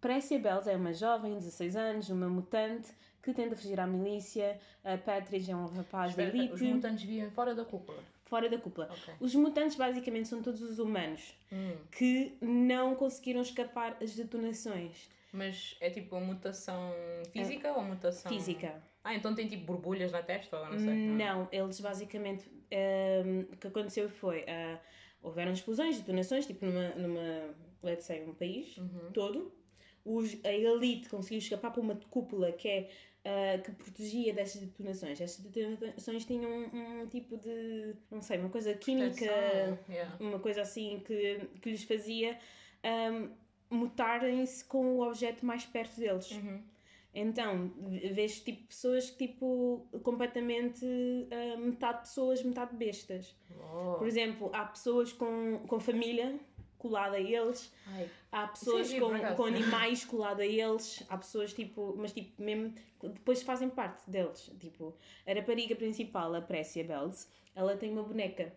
S1: Précia Bells é uma jovem de 16 anos, uma mutante, que tenta fugir à milícia. A Patrick é um rapaz
S2: Espera,
S1: da elite,
S2: Os mutantes vivem fora da cúpula.
S1: Fora da cúpula.
S2: Ok.
S1: Os mutantes basicamente são todos os humanos
S2: Hum.
S1: que não conseguiram escapar às detonações.
S2: Mas é tipo uma mutação física ou mutação.
S1: Física.
S2: Ah, então tem tipo borbulhas na testa ou não sei.
S1: Não, eles basicamente. ehm, o que aconteceu foi. ah, houveram explosões, detonações, tipo numa. numa let's say, um país
S2: Uhum.
S1: todo. Os, a elite conseguiu escapar para uma cúpula que é. Ah, que protegia dessas detonações. Estas detonações tinham um, um tipo de. não sei, uma coisa química.
S2: Yeah.
S1: uma coisa assim que, que lhes fazia ahm, mutarem-se com o objeto mais perto deles.
S2: Uhum.
S1: Então, vês tipo pessoas que tipo completamente ah, metade pessoas, metade bestas.
S2: Oh.
S1: Por exemplo, há pessoas com, com família colada a eles,
S2: Ai,
S1: há pessoas
S2: giro, por
S1: com, com animais colada a eles, há pessoas tipo, mas tipo, mesmo depois fazem parte deles. Tipo, a rapariga principal, a Précia Bells, ela tem uma boneca.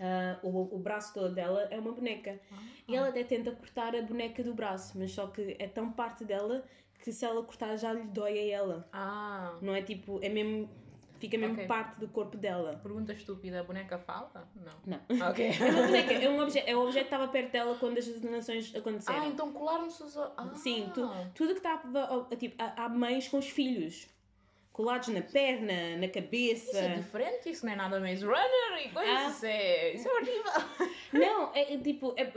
S1: Ah, o, o braço todo dela é uma boneca. E ela até tenta cortar a boneca do braço, mas só que é tão parte dela que se ela cortar já lhe dói a ela.
S2: Ah,
S1: Não é tipo, é mesmo. Fica mesmo
S2: Ok.
S1: parte do corpo dela.
S2: pergunta estúpida, a boneca fala? Não.
S1: Não.
S2: Ok.
S1: É uma boneca, é um objeto, é o objeto que estava perto dela quando as detonações aconteceram.
S2: ah, então colaram-se os... Ah.
S1: Sim, tu, tudo que estava. Tipo, há, há mães com os filhos colados na perna, na cabeça.
S2: Isso é diferente, isso não é nada Maze Runner e coisas,
S1: Ah.
S2: isso, é, isso é horrível.
S1: Não, é, é tipo. É,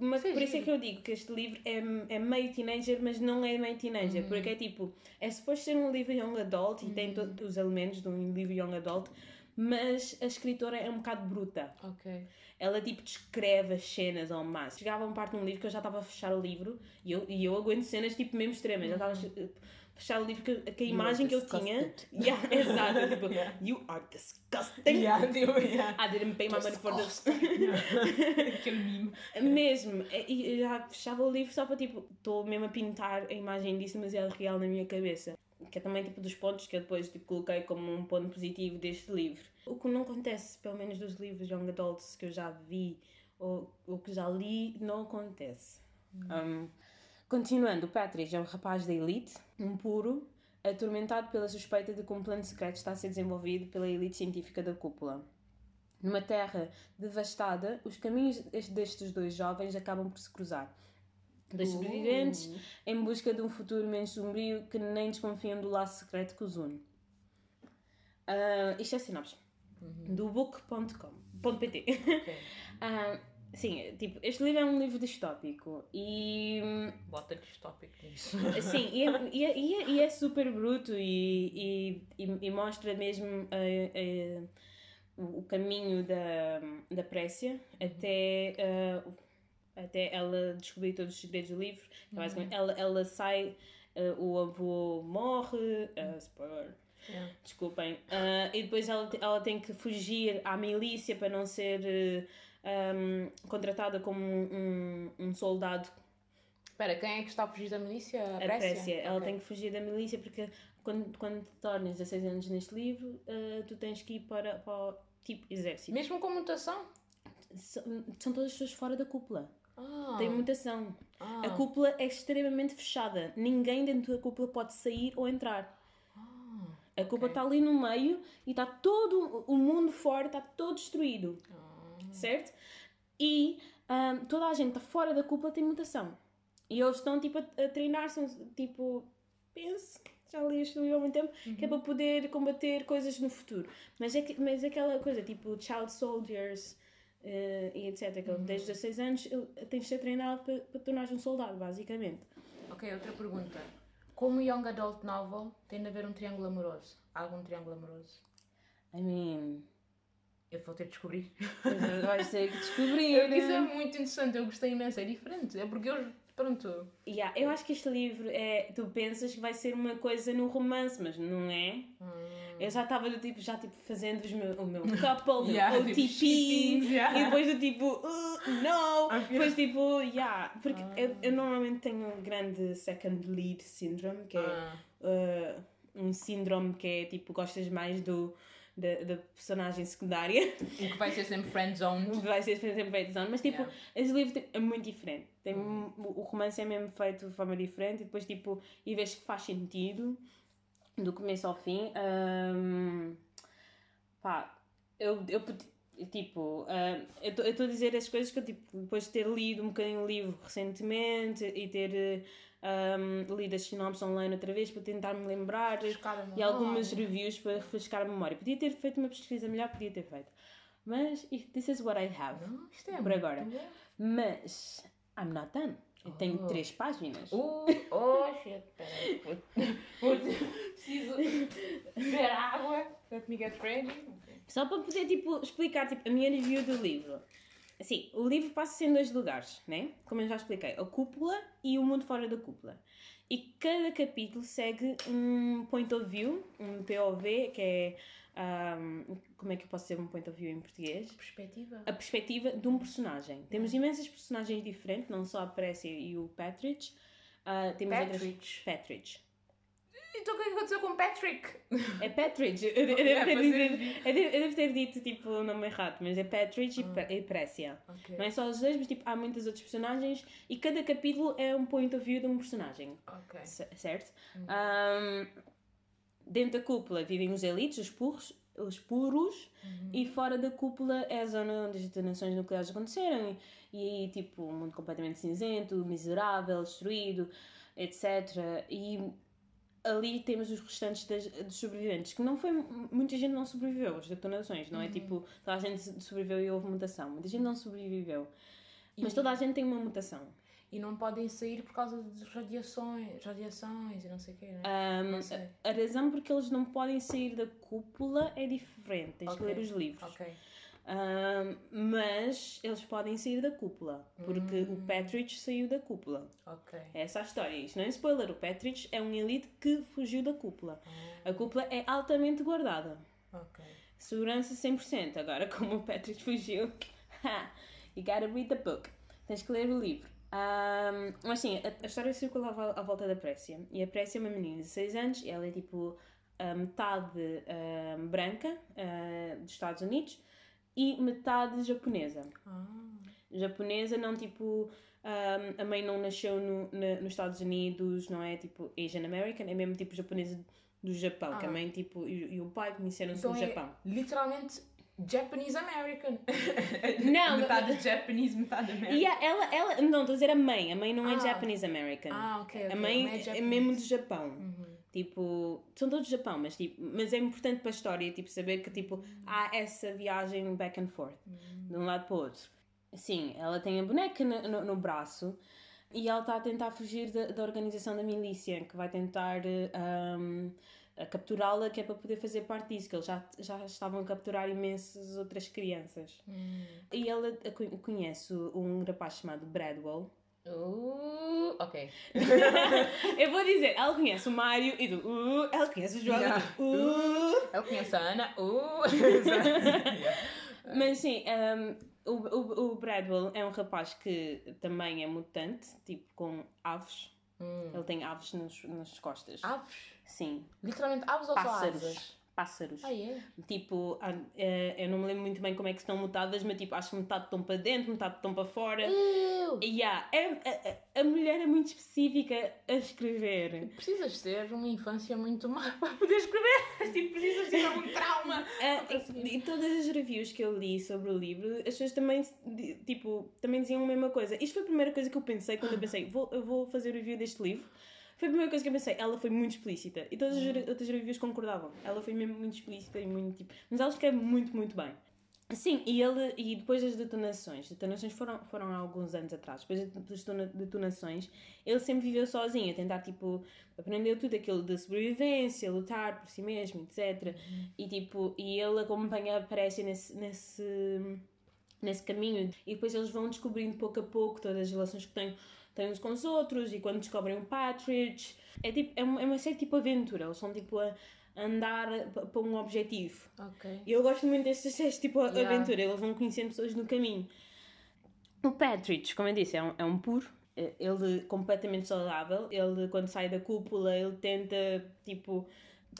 S1: mas
S2: Isso é
S1: por isso é que eu digo que este livro é, é meio teenager, mas não é meio teenager.
S2: Uhum.
S1: Porque é tipo. É suposto ser um livro young adult e tem todos os elementos de um livro young adult, mas a escritora é um bocado bruta.
S2: Ok.
S1: Ela tipo descreve as cenas ao máximo. Chegava a um parte de um livro que eu já estava a fechar o livro e eu, e eu aguento cenas tipo mesmo extremas. Já estava fechar o livro que, que a imagem que eu tinha. Yeah, exato. Tipo,
S2: Yeah.
S1: you are disgusting.
S2: Yeah, tipo, yeah.
S1: I didn't pay my money for this.
S2: Aquele meme.
S1: Mesmo. E eu já fechava o livro só para tipo, estou mesmo a pintar a imagem disso demasiado real na minha cabeça. Que é também tipo dos pontos que eu depois tipo, coloquei como um ponto positivo deste livro. O que não acontece, pelo menos dos livros Young Adults que eu já vi ou, ou que já li, não acontece. Um, continuando, Patrick é um rapaz da elite, um puro, atormentado pela suspeita de que um plano secreto está a ser desenvolvido pela elite científica da cúpula. Numa terra devastada, os caminhos des- destes dois jovens acabam por se cruzar. Dois sobreviventes em busca de um futuro menos sombrio que nem desconfiam do laço secreto que os une. Ah, isto é sinopse. Do book.com.pt
S2: Ok.
S1: Ah, Sim, tipo, este livro é um livro distópico e hum,
S2: Bota distópico nisso.
S1: Sim, e é, e é, e é, e é super bruto e, e, mostra mesmo eh, eh, o caminho da, da Précia até, eh, até ela descobrir todos os segredos do livro. Então, basicamente, ela, ela sai, eh, o avô morre, eh, spoiler,
S2: Yeah.
S1: desculpem, eh, e depois ela, ela tem que fugir à milícia para não ser um, contratada como um, um soldado
S2: Espera, quem é que está a fugir da milícia? A
S1: a
S2: Précia?
S1: Précia. Ela
S2: Ok.
S1: tem que fugir da milícia porque quando, quando te tornas 16 anos neste livro, eh, tu tens que ir para, para o tipo exército.
S2: Mesmo com mutação?
S1: São, são todas as pessoas fora da cúpula.
S2: Ah,
S1: Tem mutação.
S2: ah,
S1: A cúpula é extremamente fechada. Ninguém dentro da cúpula pode sair ou entrar.
S2: ah,
S1: A cúpula
S2: ok.
S1: está ali no meio e está todo o mundo fora, está todo destruído.
S2: Ah,
S1: certo? E ahm, toda a gente está fora da cúpula tem mutação. E eles estão tipo a, a treinar-se, tipo, penso, já li este livro há muito tempo, que é para poder combater coisas no futuro. Mas é, que, mas é aquela coisa, tipo, child soldiers eh, e etc. Que desde 16 anos tens de ser treinado para, para tornar-te um soldado, basicamente.
S2: Ok, outra pergunta. Como Young Adult Novel tem de haver um triângulo amoroso? Há algum triângulo amoroso?
S1: I mean,
S2: Eu vou ter de descobrir.
S1: vais ter que descobrir.
S2: Isso é muito interessante, eu gostei imenso, é diferente. É porque eu, pronto.
S1: Yeah, eu acho que este livro é. Tu pensas que vai ser uma coisa no romance, mas não é. Eu já estava do tipo, já tipo fazendo os meu, o meu couple,
S2: Yeah, tipo,
S1: OTP,
S2: shippings, yeah.
S1: e depois do tipo, uh, não!
S2: Ok.
S1: Depois tipo, yeah. Porque
S2: Ah.
S1: eu, eu normalmente tenho um grande second lead syndrome, que é
S2: Ah,
S1: uh, um síndrome que é tipo, gostas mais do, da, da personagem secundária.
S2: o que vai ser sempre friend zone.
S1: vai ser sempre bad zone, mas tipo,
S2: Yeah.
S1: esse livro tem- é muito diferente. Tem, um- O romance é mesmo feito de forma diferente e depois, tipo, e vês que faz sentido do começo ao fim. Ahm, pá, eu, eu tipo, ahm, eu estou a dizer as coisas que eu, tipo, depois de ter lido um bocadinho o livro recentemente e ter ahm, lido as sinopses online outra vez para tentar me lembrar e algumas reviews para refrescar a memória. Podia ter feito uma pesquisa melhor, podia ter feito. Mas this is what I have.
S2: Não, isto é
S1: Por agora. Mas I'm not done. Eu tenho
S2: Oh.
S1: três páginas.
S2: Uh, oh shit, peraí. Preciso beber água. Let me get ready.
S1: Só para poder tipo, explicar tipo, a minha review do livro. Sim, o livro passa-se em dois lugares, né? Como eu já expliquei, a cúpula e o mundo fora da cúpula. E cada capítulo segue um point of view, um POV, que é. um, como é que eu posso dizer um point of view em português?
S2: Perspectiva.
S1: A perspectiva de um personagem. Temos imensas personagens diferentes, não só a Précia e o Patridge. Ah, temos outras-
S2: Patridge. Então o que é que aconteceu com Patrick?
S1: É Patridge. Eu, eu devo
S2: É,
S1: ter
S2: pois é.
S1: eu devo- eu devo ter dito tipo, o nome errado, mas é Patridge e Pre- e Précia.
S2: Ok.
S1: Não é só os dois, mas tipo, há muitos outros personagens e cada capítulo é um point of view de um personagem.
S2: Ok.
S1: C- certo? Um, dentro da cúpula vivem os elites, os puros, os puros e fora da cúpula é a zona onde as detonações nucleares aconteceram e, e tipo, um mundo completamente cinzento, miserável, destruído, etc. E ali temos os restantes das, dos sobreviventes, que não foi. Muita gente não sobreviveu às detonações, não é? Tipo, toda a gente sobreviveu e houve mutação. Muita gente não sobreviveu. Mas toda a gente tem uma mutação.
S2: E não podem sair por causa de radiações, radiações e não sei o quê, né?
S1: Um,
S2: Não sei.
S1: a razão porque eles não podem sair da cúpula é diferente. Tens
S2: Ok.
S1: que ler os livros.
S2: Ok.
S1: Um, mas eles podem sair da cúpula. Porque o Patridge saiu da cúpula.
S2: Ok.
S1: É essa a história. Isto não é spoiler. O Patridge é um elite que fugiu da cúpula. A cúpula é altamente guardada.
S2: Ok.
S1: Segurança 100%. Agora, como o Patrick fugiu, you gotta read the book. Tens que ler o livro. Ahm, mas sim, a, a história circula à, vol- à volta da Précia. E a Précia é uma menina de 6 anos. e Ela é tipo a metade ahm, branca ah, dos Estados Unidos e metade japonesa.
S2: Ah.
S1: Japonesa, não tipo. ahm, a mãe não nasceu no, na- nos Estados Unidos, não é tipo Asian American, é mesmo tipo japonesa do Japão. Que a
S2: Ah.
S1: mãe tipo, e, e o pai conheceram-se
S2: Então
S1: no
S2: é
S1: Japão.
S2: literalmente Japanese American.
S1: Não,
S2: metade Japanese, metade American.
S1: A- ela, ela, não, estou a dizer a mãe, a mãe não é
S2: Ah.
S1: Japanese American.
S2: Ah, ok. ok.
S1: a mãe é,
S2: Japanese.
S1: mesmo do Japão.
S2: Uhum.
S1: Tipo, são todos do Japão, mas, tipo, mas é importante para a história, tipo, saber que tipo, há essa viagem back and forth, de um lado para o outro. Sim, ela tem a boneca no, no, no braço e ela está a tentar fugir da, da organização da milícia, que vai tentar eh, um, capturá-la, que é para poder fazer parte disso, que eles já, já estavam a capturar imensas outras crianças.
S2: Hum.
S1: E ela co- conhece um rapaz chamado Bradwell.
S2: Uh, ok.
S1: Eu vou dizer, ela conhece o Mário e do uh, ela conhece o João
S2: Yeah.
S1: do uh.
S2: Eu conheço a Ana. Uh.
S1: Mas sim, um, o, o, o Bradwell é um rapaz que também é mutante, tipo com aves.
S2: Hum.
S1: Ele tem aves nas, nas costas.
S2: Aves?
S1: Sim,
S2: Literalmente aves ou só asas?
S1: Pássaros.
S2: Ah, é?
S1: Tipo, ah, eh, eu não me lembro muito bem como é que estão mutadas, mas tipo, acho que metade estão para dentro, metade estão para fora. E yeah, é, a, a- a mulher é muito específica a escrever.
S2: Precisas ter uma infância muito má para poder escrever. tipo, precisas ter algum trauma.
S1: Ah, e, e todas as reviews que eu li sobre o livro, as pessoas também, tipo, também diziam a mesma coisa. Isto foi a primeira coisa que eu pensei quando eu pensei, vou, eu vou fazer o review deste livro. Foi a primeira coisa que eu pensei, ela foi muito explícita. E todas as re- outras reviews concordavam. Ela foi mesmo muito explícita e muito tipo. Mas ela escreve muito, muito bem. Sim, e ele e depois das detonações, detonações foram, foram há alguns anos atrás, depois das detona- detonações, ele sempre viveu sozinho, a tentar tipo, aprender tudo aquilo de sobrevivência, lutar por si mesmo, etc. E tipo, e ele acompanha a Précia nesse, nesse, nesse caminho, e depois eles vão descobrindo pouco a pouco todas as relações que têm, têm uns com os outros, e quando descobrem o Patridge, é tipo, é uma, é uma série tipo aventura, eles são tipo a andar pa- para um objetivo.
S2: Ok.
S1: E eu gosto muito destes séries tipo
S2: Yeah.
S1: aventura, eles vão conhecendo pessoas no caminho. O Patridge, como eu disse, é um, é um puro. Eh, Ele completamente saudável. Ele, quando sai da cúpula, ele tenta, tipo,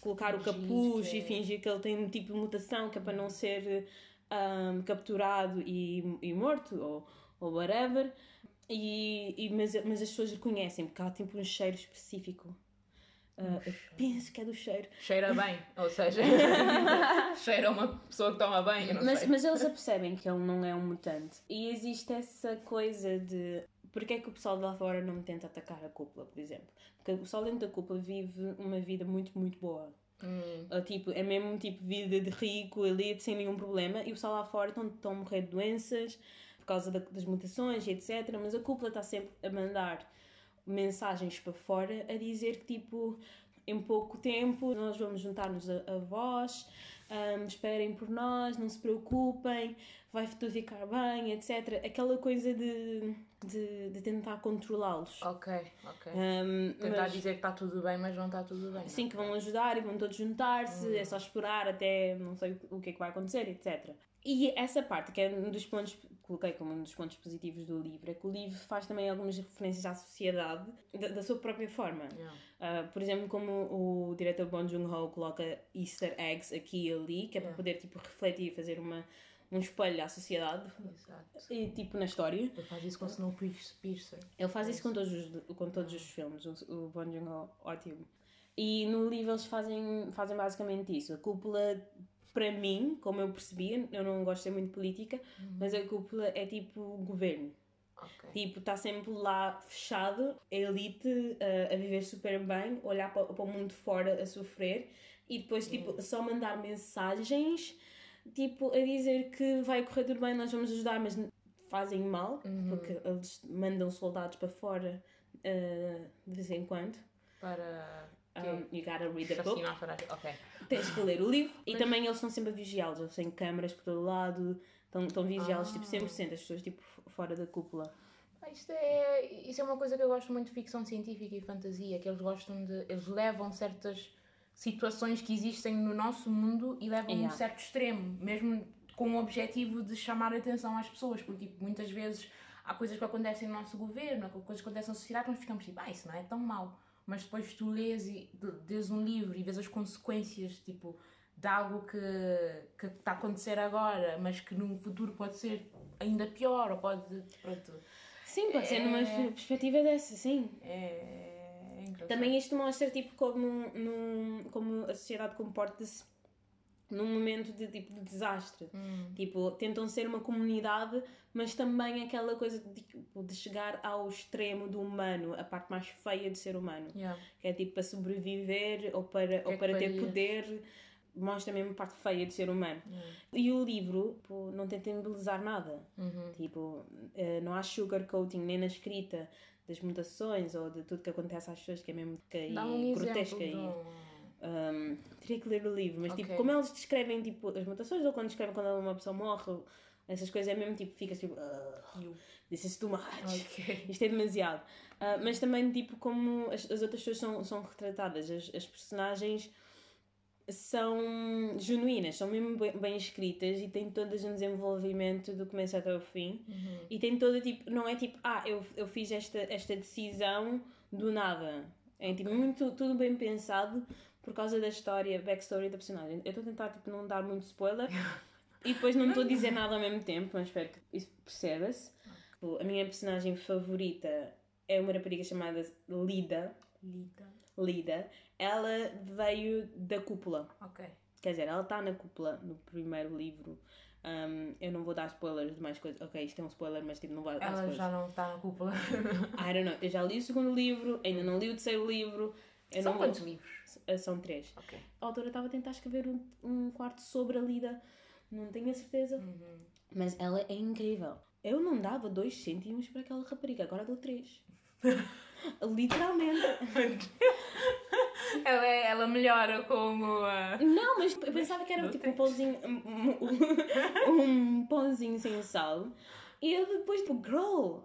S1: colocar o
S2: Fingir
S1: capuz
S2: que
S1: e
S2: é-
S1: fingir que ele tem um tipo de mutação que é para não ser ahm, capturado e, e morto, ou, ou whatever. E, e- mas, mas as pessoas reconhecem, porque há tipo um cheiro específico. Eu penso que é do cheiro.
S2: Cheira bem, ou seja, cheira uma pessoa que toma bem,
S1: Mas,
S2: sei.
S1: mas eles apercebem que ele não é um mutante. E existe essa coisa de. Porquê é que o pessoal de lá fora não tenta atacar a cúpula, por exemplo? Porque o pessoal dentro da cúpula vive uma vida muito, muito boa.
S2: Hum,
S1: tipo, é mesmo tipo vida de rico, elite, sem nenhum problema. E o pessoal lá fora estão, estão a morrer de doenças causa da- das mutações e etc. Mas a cúpula está sempre a mandar mensagens para fora a dizer que, tipo, em pouco tempo nós vamos juntar-nos a, a vós, um, esperem por nós, não se preocupem, vai tudo ficar bem, etc. Aquela coisa de, de, de tentar controlá-los.
S2: Ok, ok.
S1: Um,
S2: Tentar
S1: mas-
S2: dizer que está tudo bem, mas não está tudo bem.
S1: Sim, que vão ajudar e vão todos juntar-se, é só esperar até não sei o que é que vai acontecer, etc. E essa parte, que é um dos pontos, coloquei como um dos pontos positivos do livro, é que o livro faz também algumas referências à sociedade da, da sua própria forma.
S2: Yeah.
S1: Ah, por exemplo, como o diretor Bong Joon-ho coloca easter eggs aqui e ali, que é para
S2: Yeah.
S1: poder tipo, refletir e fazer uma, um espelho à sociedade,
S2: Exato.
S1: e tipo na história.
S2: Ele faz isso com o Snowpiercer.
S1: Ele faz isso com todos os, com todos os filmes, o, o Bong Joon-ho, ótimo. E no livro eles fazem, fazem basicamente isso. A cúpula, para mim, como eu percebi, eu não gosto de muito política, mas a cúpula é tipo governo.
S2: Ok.
S1: Tipo, está sempre lá fechado, a elite uh, a viver super bem, olhar para, para o mundo fora a sofrer e depois, tipo, só mandar mensagens, tipo, a dizer que vai correr tudo bem, nós vamos ajudar, mas fazem mal, porque eles mandam soldados para fora uh, de vez em quando.
S2: Para.
S1: Um, you gotta read the book.
S2: Assassinar para. Ok.
S1: Tens que ler o livro. E também eles estão sempre a vigiá-los. Eles têm câmaras por todo lado. Estão, estão vigiá-los, tipo, 100%. As pessoas, tipo, fora da cúpula.
S2: Ah, Isto é, isso é uma coisa que eu gosto muito de ficção científica e fantasia, que eles gostam de. Eles levam certas situações que existem no nosso mundo e levam a um
S1: Yeah.
S2: certo extremo, mesmo com o objetivo de chamar a atenção às pessoas, porque tipo, muitas vezes há coisas que acontecem no nosso governo, há coisas que acontecem na sociedade, nós ficamos tipo, ah, isso não é tão mau. Mas depois tu lês, e, lês um livro e vês as consequências, tipo, de algo que que está a acontecer agora, mas que no futuro pode ser ainda pior, ou pode, pronto,
S1: Sim, pode ser numa
S2: É.
S1: perspectiva dessa, sim.
S2: é, é.
S1: Também isto mostra tipo como, num, como a sociedade comporta-se num momento de tipo de desastre.
S2: Hum.
S1: Tipo, tentam ser uma comunidade, mas também aquela coisa de, tipo, de chegar ao extremo do humano, a parte mais feia de ser humano.
S2: Yeah.
S1: Que é tipo para sobreviver ou para,
S2: que
S1: ou
S2: é que
S1: para ter poder. Mostra mesmo a parte feia de ser humano.
S2: Yeah.
S1: E o livro tipo, não tenta embelezar nada.
S2: Uhum.
S1: Tipo, eh, não há sugarcoating nem na escrita das mutações ou de tudo que acontece às pessoas, que é mesmo e
S2: Dá um
S1: grotesca.
S2: um...
S1: um, teria que ler o livro, mas tipo,
S2: Ok.
S1: como eles descrevem tipo, as mutações ou quando descrevem quando uma pessoa morre, essas coisas é mesmo tipo, ficas tipo, "Ugh, this is too much.
S2: Ok.
S1: Isto é demasiado. Ah, mas também, tipo, como as, as outras pessoas são, são retratadas, as, as personagens são genuínas, são mesmo bem, bem escritas e têm todas um desenvolvimento do começo até o fim.
S2: Uhum.
S1: E tem toda, tipo, não é tipo, ah, eu, eu fiz esta, esta decisão do nada. É tipo, muito, tudo bem pensado por causa da história, backstory da personagem. Eu estou a tentar, tipo, não dar muito spoiler. E depois não estou a dizer nada ao mesmo tempo, mas espero que isso perceba-se. A minha personagem favorita é uma rapariga chamada Lida.
S2: Lida.
S1: Lida. Ela veio da cúpula.
S2: Ok.
S1: Quer dizer, ela está na cúpula no primeiro livro. Um, eu não vou dar spoilers de mais coisas. Ok, isto é um spoiler, mas tipo, não vou dar
S2: Ela
S1: spoilers.
S2: já não está na cúpula.
S1: I don't know. Eu já li o segundo livro, ainda não li o terceiro livro. Eu
S2: São
S1: não
S2: quantos livros?
S1: Uh, São três.
S2: Ok.
S1: A autora estava a tentar escrever um, um quarto sobre a Lida. Não tenho a certeza.
S2: Uhum.
S1: Mas ela é incrível. Eu não dava dois cêntimos para aquela rapariga, agora dou três. Literalmente.
S2: ela, é- ela melhora com o. ah,
S1: Não, mas eu pensava que era
S2: Não
S1: tipo um pãozinho. Um, um pãozinho sem sal. E eu depois, tipo, girl.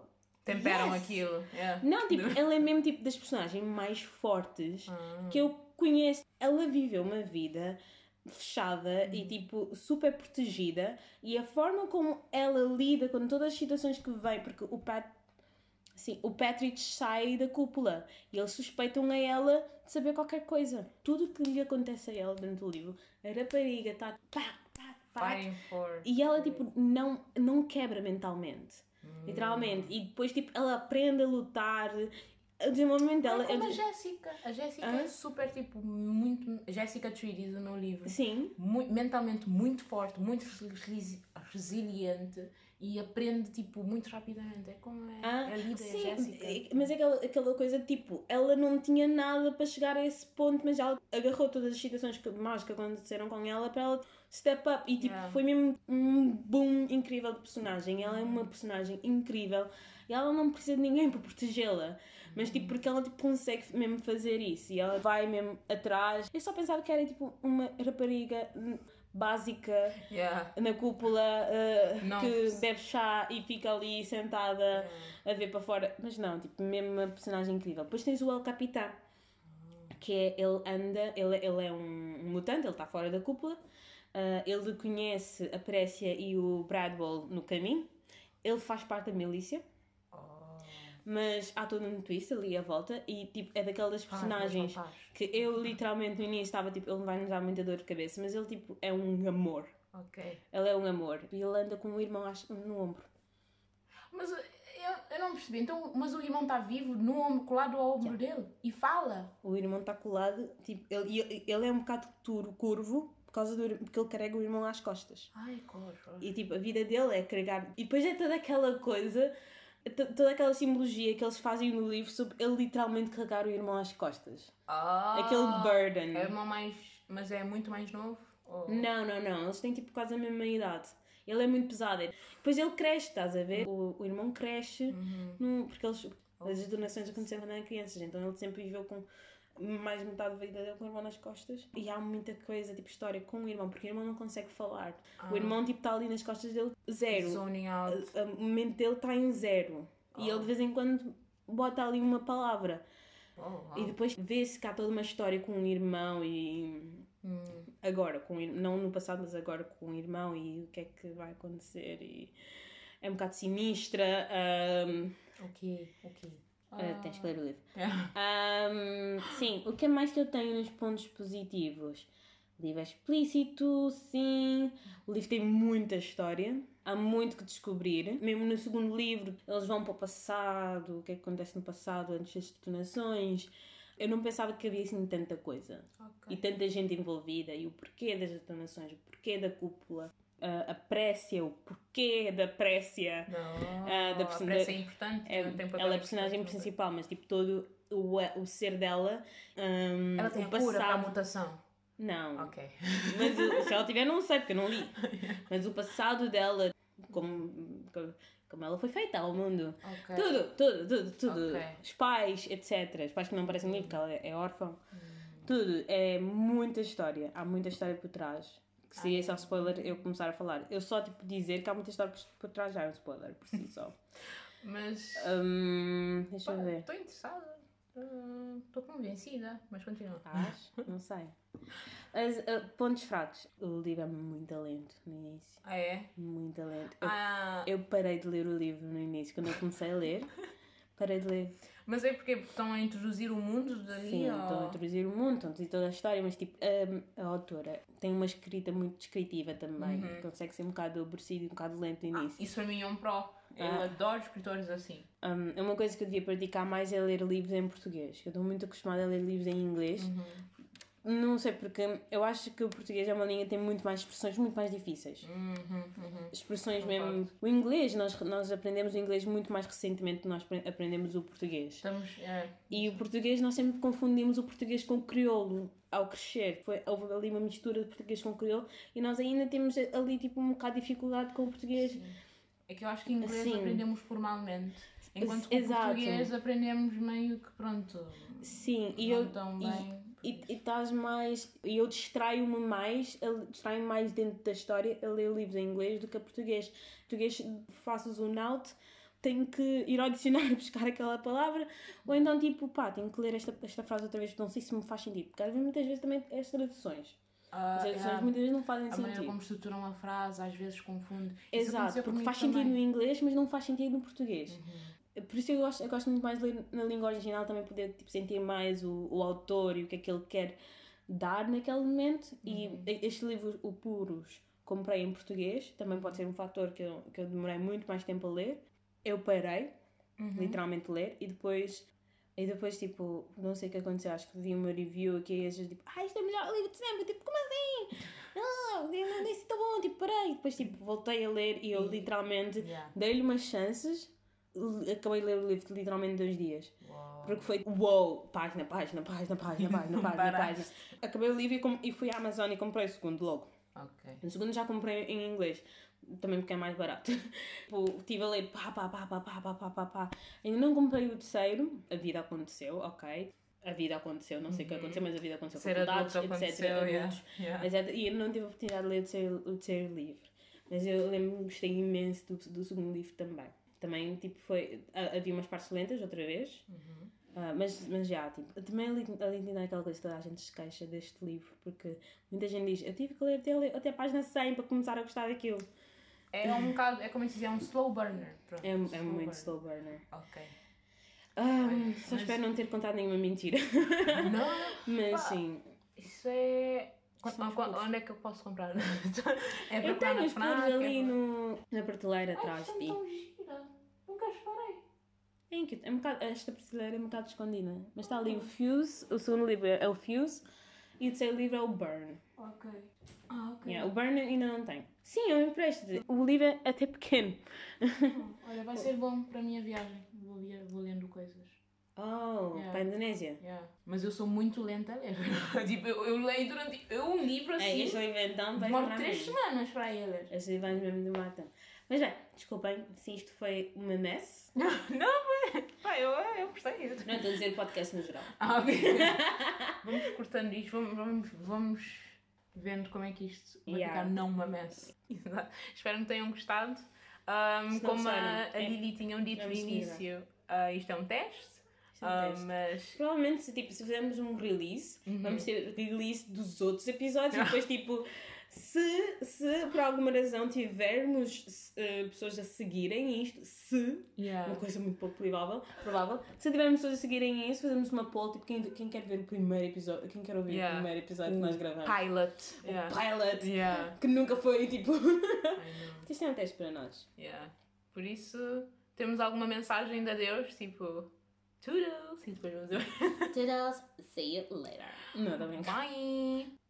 S2: Temperam
S1: Yes!
S2: aquilo. Yeah.
S1: Não, tipo, ela é mesmo tipo das personagens mais fortes
S2: Ah.
S1: que eu conheço. Ela viveu uma vida fechada e tipo super protegida e a forma como ela lida com todas as situações que vem, porque o Pat Sim, o Patrick sai da cúpula e eles suspeitam a ela de saber qualquer coisa. Tudo que lhe acontece a ela dentro do livro, a rapariga está pá, pá, pá, e ela tipo não, não quebra mentalmente. Literalmente. E depois tipo ela aprende a lutar. O desenvolvimento dela
S2: é como
S1: é
S2: a Jéssica. A Jéssica
S1: Hã?
S2: é super, tipo, muito. Jéssica do meu livro.
S1: Sim,
S2: Mui- mentalmente muito forte, muito resi- resiliente e aprende, tipo, muito rapidamente. É como é
S1: Ah,
S2: a Lida e a
S1: sim,
S2: Jéssica.
S1: mas é aquela, aquela coisa tipo, ela não tinha nada para chegar a esse ponto, mas ela agarrou todas as situações que, más que aconteceram com ela para ela step up e tipo,
S2: Yeah.
S1: foi mesmo um boom incrível de personagem. Ela é uma personagem incrível e ela não precisa de ninguém para protegê-la, mas tipo, porque ela tipo, consegue mesmo fazer isso e ela vai mesmo atrás. Eu só pensava que era tipo uma rapariga básica
S2: Yeah.
S1: na cúpula uh, que bebe chá e fica ali sentada a ver para fora. Mas não, tipo, mesmo uma personagem incrível. Depois tens o El Capitão, que é ele anda, ele, ele é um mutante, ele está fora da cúpula. Uh, ele conhece a Précia e o Bradwell no caminho. Ele faz parte da milícia,
S2: Oh.
S1: mas há todo um twist ali à volta e tipo, é daquelas
S2: Ah,
S1: personagens
S2: faz.
S1: que eu literalmente no início estava tipo, ele vai nos dar muita dor de cabeça, mas ele tipo é um amor.
S2: Ok.
S1: Ele é um amor. E ele anda com um irmão no ombro.
S2: Mas eu, eu não percebi. Então, mas o irmão está vivo no ombro, colado ao ombro dele e fala.
S1: O irmão está colado, tipo, ele, ele- é um bocado tur- curvo por causa do porque ele carrega o irmão às costas.
S2: Ai, coxa.
S1: E tipo, a vida dele é carregar. E depois é toda aquela coisa, to- toda aquela simbologia que eles fazem no livro sobre ele literalmente carregar o irmão às costas.
S2: Ah,
S1: Aquele burden.
S2: É uma mais. Mas é muito mais novo? Ou-
S1: Não, não, não. Eles têm tipo quase a mesma idade. Ele é muito pesado. Depois ele cresce, estás a ver? O, o irmão cresce,
S2: Uhum.
S1: num- porque eles, as donações aconteceram quando eram crianças, então ele sempre viveu com mais metade da vida dele com o irmão nas costas. E há muita coisa, tipo história com o irmão, porque o irmão não consegue falar. O irmão, tipo, está ali nas costas dele, zero.
S2: Zoning out.
S1: A- a- O mente dele está em zero. E ele de vez em quando bota ali uma palavra.
S2: Oh.
S1: E depois vê-se que há toda uma história com um irmão e
S2: Hum.
S1: agora, com, o não no passado, mas agora com o irmão e o que é que vai acontecer. E é um bocado sinistra.
S2: Ok, ok.
S1: Ah, tens que ler o livro.
S2: Yeah.
S1: Ahm, sim, o que é mais que eu tenho nos pontos positivos? O livro é explícito, sim. O livro tem muita história. Há muito que descobrir. Mesmo no segundo livro, eles vão para o passado, o que é que acontece no passado antes das detonações. Eu não pensava que havia assim tanta coisa
S2: Ok.
S1: e tanta gente envolvida e o porquê das detonações, o porquê da cúpula, a, a précia, o porquê da précia.
S2: Não,
S1: Ah, da
S2: a
S1: person-
S2: pressa é importante.
S1: É,
S2: tem papel
S1: ela é a personagem
S2: no
S1: principal, mas tipo todo o, o ser dela, hum,
S2: Ela tem
S1: o
S2: a cura para a
S1: passado.
S2: mutação.
S1: Não,
S2: Ok.
S1: mas se ela tiver, não sei porque eu não li. Mas o passado dela, como, como ela foi feita ao mundo.
S2: Ok.
S1: Tudo, tudo, tudo, tudo.
S2: Ok.
S1: Os pais, etc. Os pais que não aparecem no livro, porque ela é órfã.
S2: Hum.
S1: Tudo. É muita história. Há muita história por trás. Que seria só spoiler eu começar a falar. Eu só, tipo, dizer que há muita história por- trás já é um spoiler, por si só.
S2: Mas.
S1: Hum, deixa eu ver.
S2: Estou interessada. Estou convencida. Mas continua.
S1: Estás? Não sei. As, ah, pontos fracos. O livro é muito lento no início.
S2: Ah, é?
S1: Muito lento. Eu,
S2: Ah,
S1: eu parei de ler o livro no início. Quando eu comecei a ler, parei de ler.
S2: Mas é porque estão a introduzir o mundo dali?
S1: Sim,
S2: ou...
S1: estão a introduzir o mundo, estão a introduzir toda a história, mas tipo, a, a autora tem uma escrita muito descritiva também. Consegue ser um bocado aborrecido e um bocado lento no início.
S2: Isso para mim é um pró. Eu
S1: Ah.
S2: adoro escritores assim.
S1: Um, é uma coisa que eu devia praticar mais é ler livros em português. Eu estou muito acostumada a ler livros em inglês. Não sei porque eu acho que o português é uma língua que tem muito mais expressões muito mais difíceis.
S2: Uhum, uhum.
S1: Expressões mesmo. O inglês, nós, nós aprendemos o inglês muito mais recentemente do que nós apre- aprendemos o português.
S2: Estamos. É.
S1: E o português, nós sempre confundimos o português com o crioulo ao crescer. Foi, houve ali uma mistura de português com crioulo e nós ainda temos ali tipo um bocado de dificuldade com o português.
S2: É que eu acho que inglês
S1: Sim.
S2: aprendemos formalmente. Enquanto que o português aprendemos meio que pronto.
S1: Sim, e eu.
S2: tão bem.
S1: E e estás mais. E eu distraio-me mais, distraio-me mais dentro da história a ler livros em inglês do que a português. Português, faço o zoom out, tenho que ir ao dicionário buscar aquela palavra, ou então tipo, pá, tenho que ler esta, esta frase outra vez, porque não sei se me faz sentido. Porque às vezes, muitas vezes também as traduções.
S2: Ah,
S1: As traduções
S2: é,
S1: muitas vezes não fazem
S2: a maneira
S1: sentido.
S2: como estruturam uma frase às vezes confunde. Isso
S1: Exato, porque faz sentido
S2: também.
S1: no inglês, mas não faz sentido no português.
S2: Uhum.
S1: Por isso eu gosto, eu gosto muito mais de ler na língua original, também poder tipo, sentir mais o, o autor e o que é que ele quer dar naquele momento.
S2: Uhum.
S1: E este livro, o Puros, comprei em português, também pode ser um fator que eu, que eu demorei muito mais tempo a ler. Eu parei,
S2: Uhum.
S1: literalmente ler, e depois. E depois, tipo, não sei o que aconteceu, acho que vi uma review aqui e às vezes, tipo, ah, isto é o melhor livro de sempre, tipo, como assim? Ah, não disse tão bom, tipo, parei. E depois, tipo, voltei a ler e eu literalmente
S2: Yeah.
S1: dei-lhe umas chances, acabei de ler o livro literalmente dois dias.
S2: Uau.
S1: Porque foi uou, página, página, página, página, página, página, página. Acabei o livro e, com- e fui à Amazon e comprei o segundo logo.
S2: Ok.
S1: O segundo já comprei em inglês, também porque é mais barato. Tipo, estive a ler pá, pá, pá, pá, pá, pá, pá, pá, pá. Ainda não comprei o terceiro, a vida aconteceu, ok. a vida aconteceu, não sei o que aconteceu, mas a vida aconteceu,
S2: Ser adulto
S1: etc,
S2: aconteceu, yeah,
S1: adultos,
S2: yeah.
S1: etc. E eu não tive a oportunidade de ler o terceiro, o terceiro livro, mas eu lembro que gostei imenso do, do segundo livro também. Também, tipo, foi, ha- havia umas partes lentas, outra vez,
S2: Uhum.
S1: ah, mas, mas já, tipo, também ali, é aquela coisa que toda a gente se queixa deste livro, porque muita gente diz, eu tive que ler até, até a página 100 para começar a gostar daquilo.
S2: É um bocado, é como se dizer, é um slow burner. Pronto,
S1: É, é
S2: slow
S1: muito
S2: burner.
S1: slow burner.
S2: Ok.
S1: Ah,
S2: Ai,
S1: só
S2: mas-
S1: espero não ter contado nenhuma mentira.
S2: Não,
S1: Mas sim.
S2: isso é... Qu-
S1: São os
S2: qu-
S1: flores.
S2: onde é que eu posso comprar? é
S1: Eu
S2: procurar
S1: tenho
S2: na
S1: as flores
S2: FNAC?
S1: ali
S2: é...
S1: no, na prateleira atrás de ti.
S2: tão gira.
S1: É inquieto. É um bocado, esta prateleira é um bocado escondida. Mas está ali o Fuse, o segundo livro é o Fuse e o terceiro livro é o Burn.
S2: Ok. Ah, ok.
S1: Yeah, o Burn ainda não tem. Sim, eu empresto. O livro é até pequeno.
S2: Hum, Olha, vai ser bom para a minha viagem. Vou, via- vou lendo coisas.
S1: Oh,
S2: Yeah.
S1: para a Indonésia.
S2: Yeah. Mas eu sou muito lenta a ler. tipo, eu, eu leio durante. Eu um livro
S1: É,
S2: assim.
S1: este livro então vai
S2: demoro três semanas para.
S1: Este livro vai mesmo demorar tanto. Mas bem, desculpem se isto foi uma mess.
S2: não, foi. Pá, eu, eu gostei.
S1: Não estou a dizer podcast no geral.
S2: Ah, ok. vamos cortando isto, vamos, vamos, vamos vendo como é que isto vai
S1: Yeah.
S2: ficar não uma mess. Exato. Espero que tenham gostado.
S1: Se não
S2: como a,
S1: gostaram,
S2: a
S1: é-
S2: Lili tinham dito no
S1: vamos seguir.
S2: início, ah, isto é um teste.
S1: Isto é um
S2: ah,
S1: teste.
S2: mas
S1: Provavelmente, se, tipo, se fizermos um release,
S2: Uhum.
S1: vamos ter release dos outros episódios e depois, tipo, se, se por alguma razão tivermos eh, pessoas a seguirem isto, se,
S2: yeah.
S1: uma coisa muito pouco provável, provável, se tivermos pessoas a seguirem isso, fazemos uma poll, tipo, quem, quem quer ver o primeiro episódio, quem quer ouvir
S2: Yeah.
S1: o primeiro episódio que nós gravamos.
S2: pilot. Yeah.
S1: Pilot,
S2: Yeah.
S1: que nunca foi, tipo... Isto é um teste para nós.
S2: Yeah. Por isso, temos alguma mensagem de Deus, tipo, toodles, e depois vamos ver.
S1: Toodles, see you later. Não, tá bem.
S2: Bye!